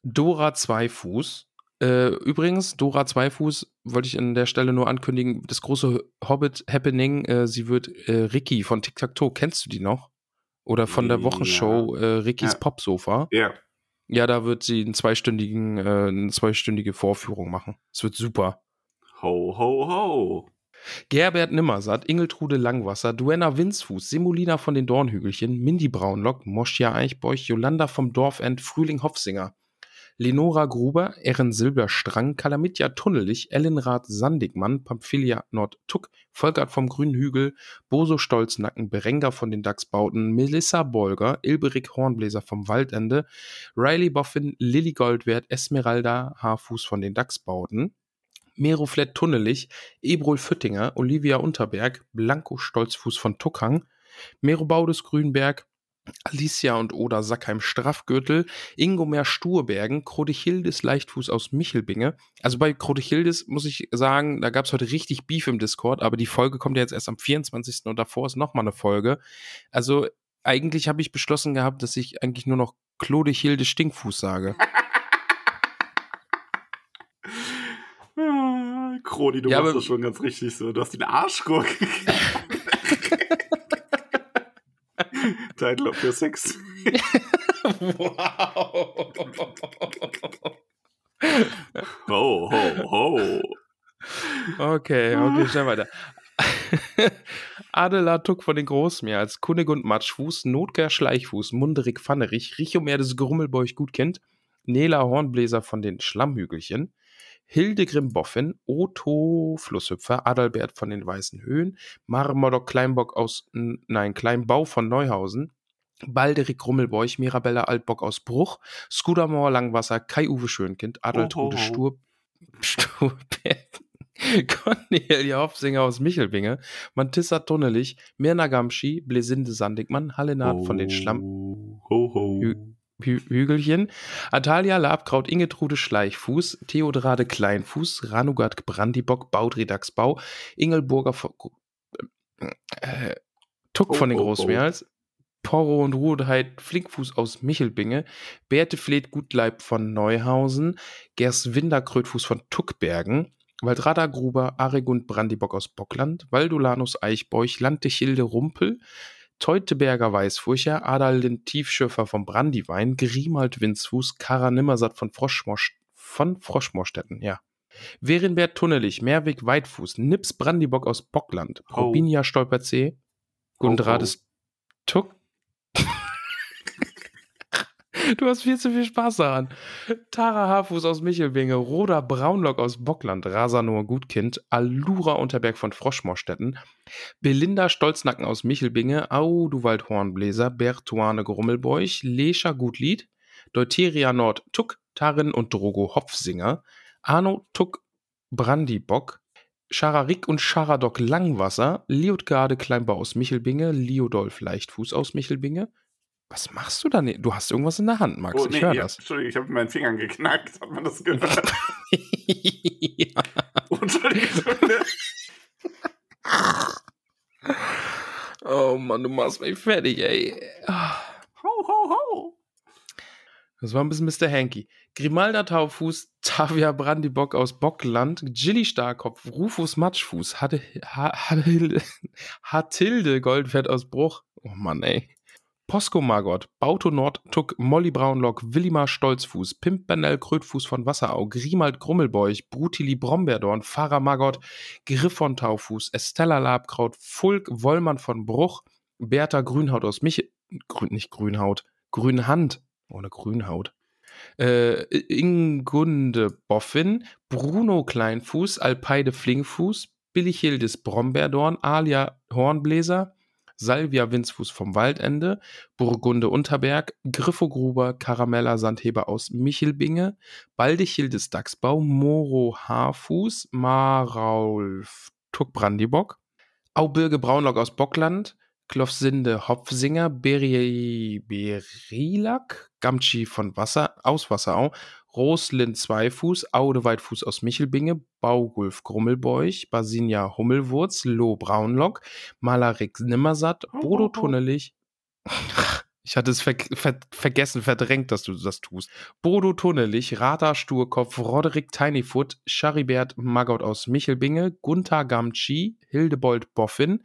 Dora Zweifuß. Äh, übrigens, Dora Zweifuß wollte ich an der Stelle nur ankündigen, das große Hobbit-Happening, äh, sie wird äh, Ricky von Tic Tac Toe, kennst du die noch? Oder von der Ja. Wochenshow äh, Rickys Ja. Popsofa. Ja. Ja, da wird sie einen zweistündigen, äh, eine zweistündige Vorführung machen. Es wird super. Ho, ho, ho. Gerbert Nimmersatt, Ingeltrude Langwasser, Duenna Winzfuß, Semolina von den Dornhügelchen, Mindy Braunlock, Moschia Eichbeuch, Jolanda vom Dorfend, Frühling Hofsinger, Lenora Gruber, Erin Silberstrang, Kalamitja Tunnelich, Ellenrath Sandigmann, Pamphilia Nordtuck, Volkert vom Grünen Hügel, Boso Stolznacken, Berenger von den Dachsbauten, Melissa Bolger, Ilberik Hornbläser vom Waldende, Riley Boffin, Lilly Goldwert, Esmeralda Haarfuß von den Dachsbauten, Meroflett Tunnelich, Ebrol Füttinger, Olivia Unterberg, Blanco Stolzfuß von Tuckang, Merobaudes Grünberg, Alicia und Oda Sackheim Straffgürtel, Ingomer Sturbergen, Krodichildes Leichtfuß aus Michelbinge. Also bei Krodichildes muss ich sagen, da gab es heute richtig Beef im Discord, aber die Folge kommt ja jetzt erst am 24. und davor ist nochmal eine Folge. Also eigentlich habe ich beschlossen gehabt, dass ich eigentlich nur noch Klodichilde Stinkfuß sage. Ah, Kroni, du Ja, machst das schon ganz richtig so. Du hast den Arschrock. Title of your sex. wow. Ho, ho, ho. Okay, okay, schnell weiter. Adela Tuck von den Großmeer als Kunigund Matschfuß, Notger Schleichfuß, Munderig Pfannerich, Richomer des Grummelbeuch Gutkind, Nela Hornbläser von den Schlammhügelchen, Hildegrim Boffin, Otto Flusshüpfer, Adalbert von den Weißen Höhen, Marmodok Kleinbock aus, nein, Kleinbau von Neuhausen, Balderik Grummelbeuch, Mirabella Altbock aus Bruch, Skudamor Langwasser, Kai-Uwe Schönkind, Adaltrude Ho, ho, ho. Stur, Sturberg, Cornelia Hofsinger aus Michelbinge, Mantissa Tunnelich, Mirna Gamschi, Blesinde Sandigmann, Hallenard von den Schlamm, Ho, ho. Hü- Hü Hügelchen, Atalia Labkraut, Ingetrude Schleichfuß, Theodrade Kleinfuß, Ranugard Brandibock, Baudri Dachsbau, Ingelburger von, äh, Tuck Oh, von den oh, oh. Großmeerls, Porro und Rudeheit Flinkfuß aus Michelbinge, Berthe Fleet Gutleib von Neuhausen, Gerswinder Krötfuß von Tuckbergen, Waldrada Gruber, Aregund Brandibock aus Bockland, Waldulanus Eichbeuch, Landechilde Rumpel, Teuteberger Weißfurcher, Adalin Tiefschöffer vom Brandiwein, Grimald Winzfuß, Kara Nimmersatt von Froschmorst von Froschmorstetten, ja. Werenbert Tunnelich, Mehrweg Weitfuß, Nips Brandibock aus Bockland, Oh. Robinia Stolperzee, Gundrades Tuck. Du hast viel zu viel Spaß daran. Tara Haarfuß aus Michelbinge, Roda Braunlock aus Bockland, Rasanor Gutkind, Alura Unterberg von Froschmorstetten, Belinda Stolznacken aus Michelbinge, Au Duwald Hornbläser, Bertuane Grummelbeuch, Lescha Gutlied, Deuteria Nord Tuck, Tarin und Drogo Hopfsinger, Arno Tuck Brandibock, Schararik und Scharadok Langwasser, Liotgarde Kleinbau aus Michelbinge, Liodolf Leichtfuß aus Michelbinge. Was machst du da? ne- Du hast irgendwas in der Hand, Max. Oh, ich nee, höre ja, das. Entschuldigung, ich habe mit meinen Fingern geknackt. Hat man das gehört? ja. Oh, Entschuldigung. Oh Mann, du machst mich fertig, ey. Ho, ho, ho. Das war ein bisschen Mr. Hanky. Grimalda Taufuß, Tavia Brandibock aus Bockland, Gilly Starkopf, Rufus Matschfuß, Hatte, ha, Hatilde, Hatilde Goldfett aus Bruch. Oh Mann, ey. Posko Margot, Bauto Nord, Tuck, Molly Braunlock, Willimar Stolzfuß, Pimp Bernell Krötfuß von Wasserau, Grimald Grummelbeuch, Brutili Brombeerdorn, Pfarrer Margot, Griff von Taufuß, Estella Labkraut, Fulk Wollmann von Bruch, Bertha Grünhaut aus Mich... Grün, nicht Grünhaut, Grünhand, ohne Grünhaut. Äh, Ingunde Boffin, Bruno Kleinfuß, Alpeide Flinkfuß, Billichildes Brombeerdorn, Alia Hornbläser, Salvia Winzfuß vom Waldende, Burgunde Unterberg, Griffo Gruber, Karamella Sandheber aus Michelbinge, Baldichildes Dachsbau, Moro Haarfuß, Maraulf Tuck Brandibock, Aubirge Braunlock aus Bockland, Klofsinde Hopfsinger, Beri Berilak, Gamtschi von Wasser, aus Wasserau, Roslind Zweifuß, Aude Weitfuß aus Michelbinge, Baugulf Grummelbeuch, Basinia Hummelwurz, Lo Braunlock, Malarik Nimmersatt, Bodo Tunnelich. Ich hatte es ver ver vergessen, verdrängt, dass du das tust. Bodo Tunnelich, Rata Sturkopf, Roderick Tinyfoot, Charibert Maggot aus Michelbinge, Gunther Gamci, Hildebold Boffin,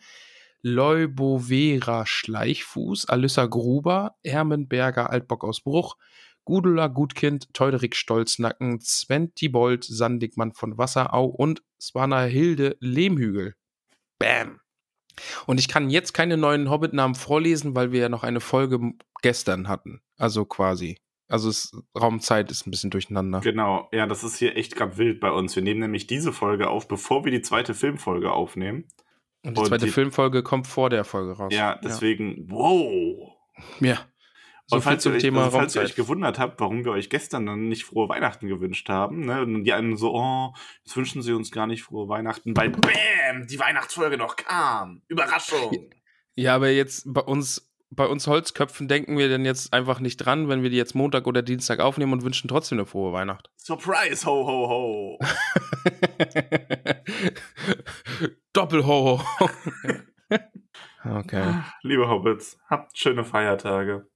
Leubovera Schleichfuß, Alyssa Gruber, Ermenberger Altbock aus Bruch, Gudula Gutkind, Teuderik Stolznacken, Sven Tibold, Sandigmann von Wasserau und Swana Hilde Lehmhügel. Bam! Und ich kann jetzt keine neuen Hobbit-Namen vorlesen, weil wir ja noch eine Folge gestern hatten. Also quasi. Also es, Raumzeit ist ein bisschen durcheinander. Genau, ja, das ist hier echt gerade wild bei uns. Wir nehmen nämlich diese Folge auf, bevor wir die zweite Filmfolge aufnehmen. Und die zweite die- Filmfolge kommt vor der Folge raus. Ja, deswegen, wow. Ja. So und falls, zum ihr euch, Thema also falls ihr euch gewundert habt, warum wir euch gestern dann nicht frohe Weihnachten gewünscht haben, ne? Und die einen so, oh, jetzt wünschen sie uns gar nicht frohe Weihnachten, weil BÄM, die Weihnachtsfolge noch kam. Überraschung. Ja, aber jetzt bei uns, bei uns Holzköpfen denken wir denn jetzt einfach nicht dran, wenn wir die jetzt Montag oder Dienstag aufnehmen und wünschen trotzdem eine frohe Weihnacht. Surprise, ho, ho, ho. Doppelho. okay. Liebe Hobbits, habt schöne Feiertage.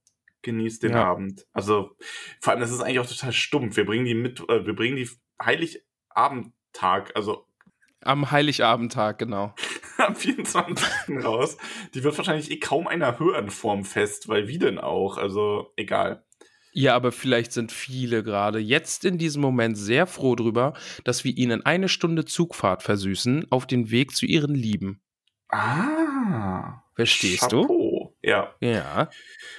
Genießt den Ja. Abend. Also, vor allem, das ist eigentlich auch total stumpf. Wir bringen die mit, äh, wir bringen die Heiligabendtag, also Am Heiligabendtag, genau. am 24. raus. Die wird wahrscheinlich eh kaum einer hören vorm Fest, weil wie denn auch? Also, egal. Ja, aber vielleicht sind viele gerade jetzt in diesem Moment sehr froh drüber, dass wir ihnen eine Stunde Zugfahrt versüßen auf den Weg zu ihren Lieben. Ah. Verstehst du? Ja. Ja.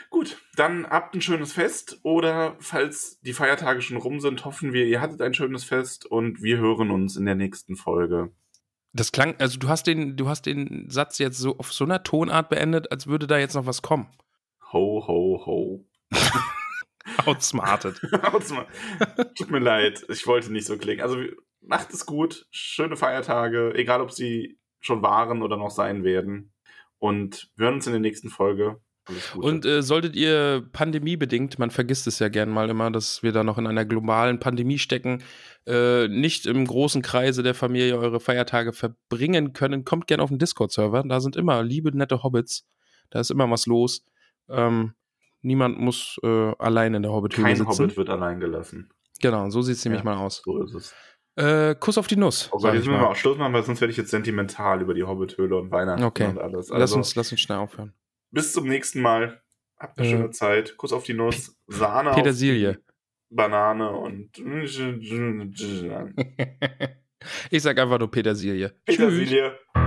Gut, dann habt ein schönes Fest oder falls die Feiertage schon rum sind, hoffen wir, ihr hattet ein schönes Fest und wir hören uns in der nächsten Folge. Das klang, also du hast den, du hast den Satz jetzt so auf so einer Tonart beendet, als würde da jetzt noch was kommen. Ho, ho, ho. Outsmarted. Tut mir leid, ich wollte nicht so klingen. Also macht es gut, schöne Feiertage, egal ob sie schon waren oder noch sein werden. Und wir hören uns in der nächsten Folge. Alles Gute. Und äh, solltet ihr pandemiebedingt, man vergisst es ja gern mal immer, dass wir da noch in einer globalen Pandemie stecken, äh, nicht im großen Kreise der Familie eure Feiertage verbringen können, kommt gern auf den Discord-Server. Da sind immer liebe, nette Hobbits. Da ist immer was los. Ähm, niemand muss äh, allein in der Hobbit-Höhle Kein sitzen. Hobbit wird allein gelassen. Genau, so sieht es nämlich Ja. mal aus. So ist es. Äh, Kuss auf die Nuss. Gott, jetzt müssen wir mal. auch Schluss machen, weil sonst werde ich jetzt sentimental über die Hobbithöhle und Weihnachten Okay. und alles. lass, Also, uns, lass uns schnell aufhören. bis zum nächsten Mal. Habt eine Äh, schöne Zeit. Kuss auf die Nuss. Sahne Petersilie. Banane und ich sag einfach nur Petersilie. Tschüss.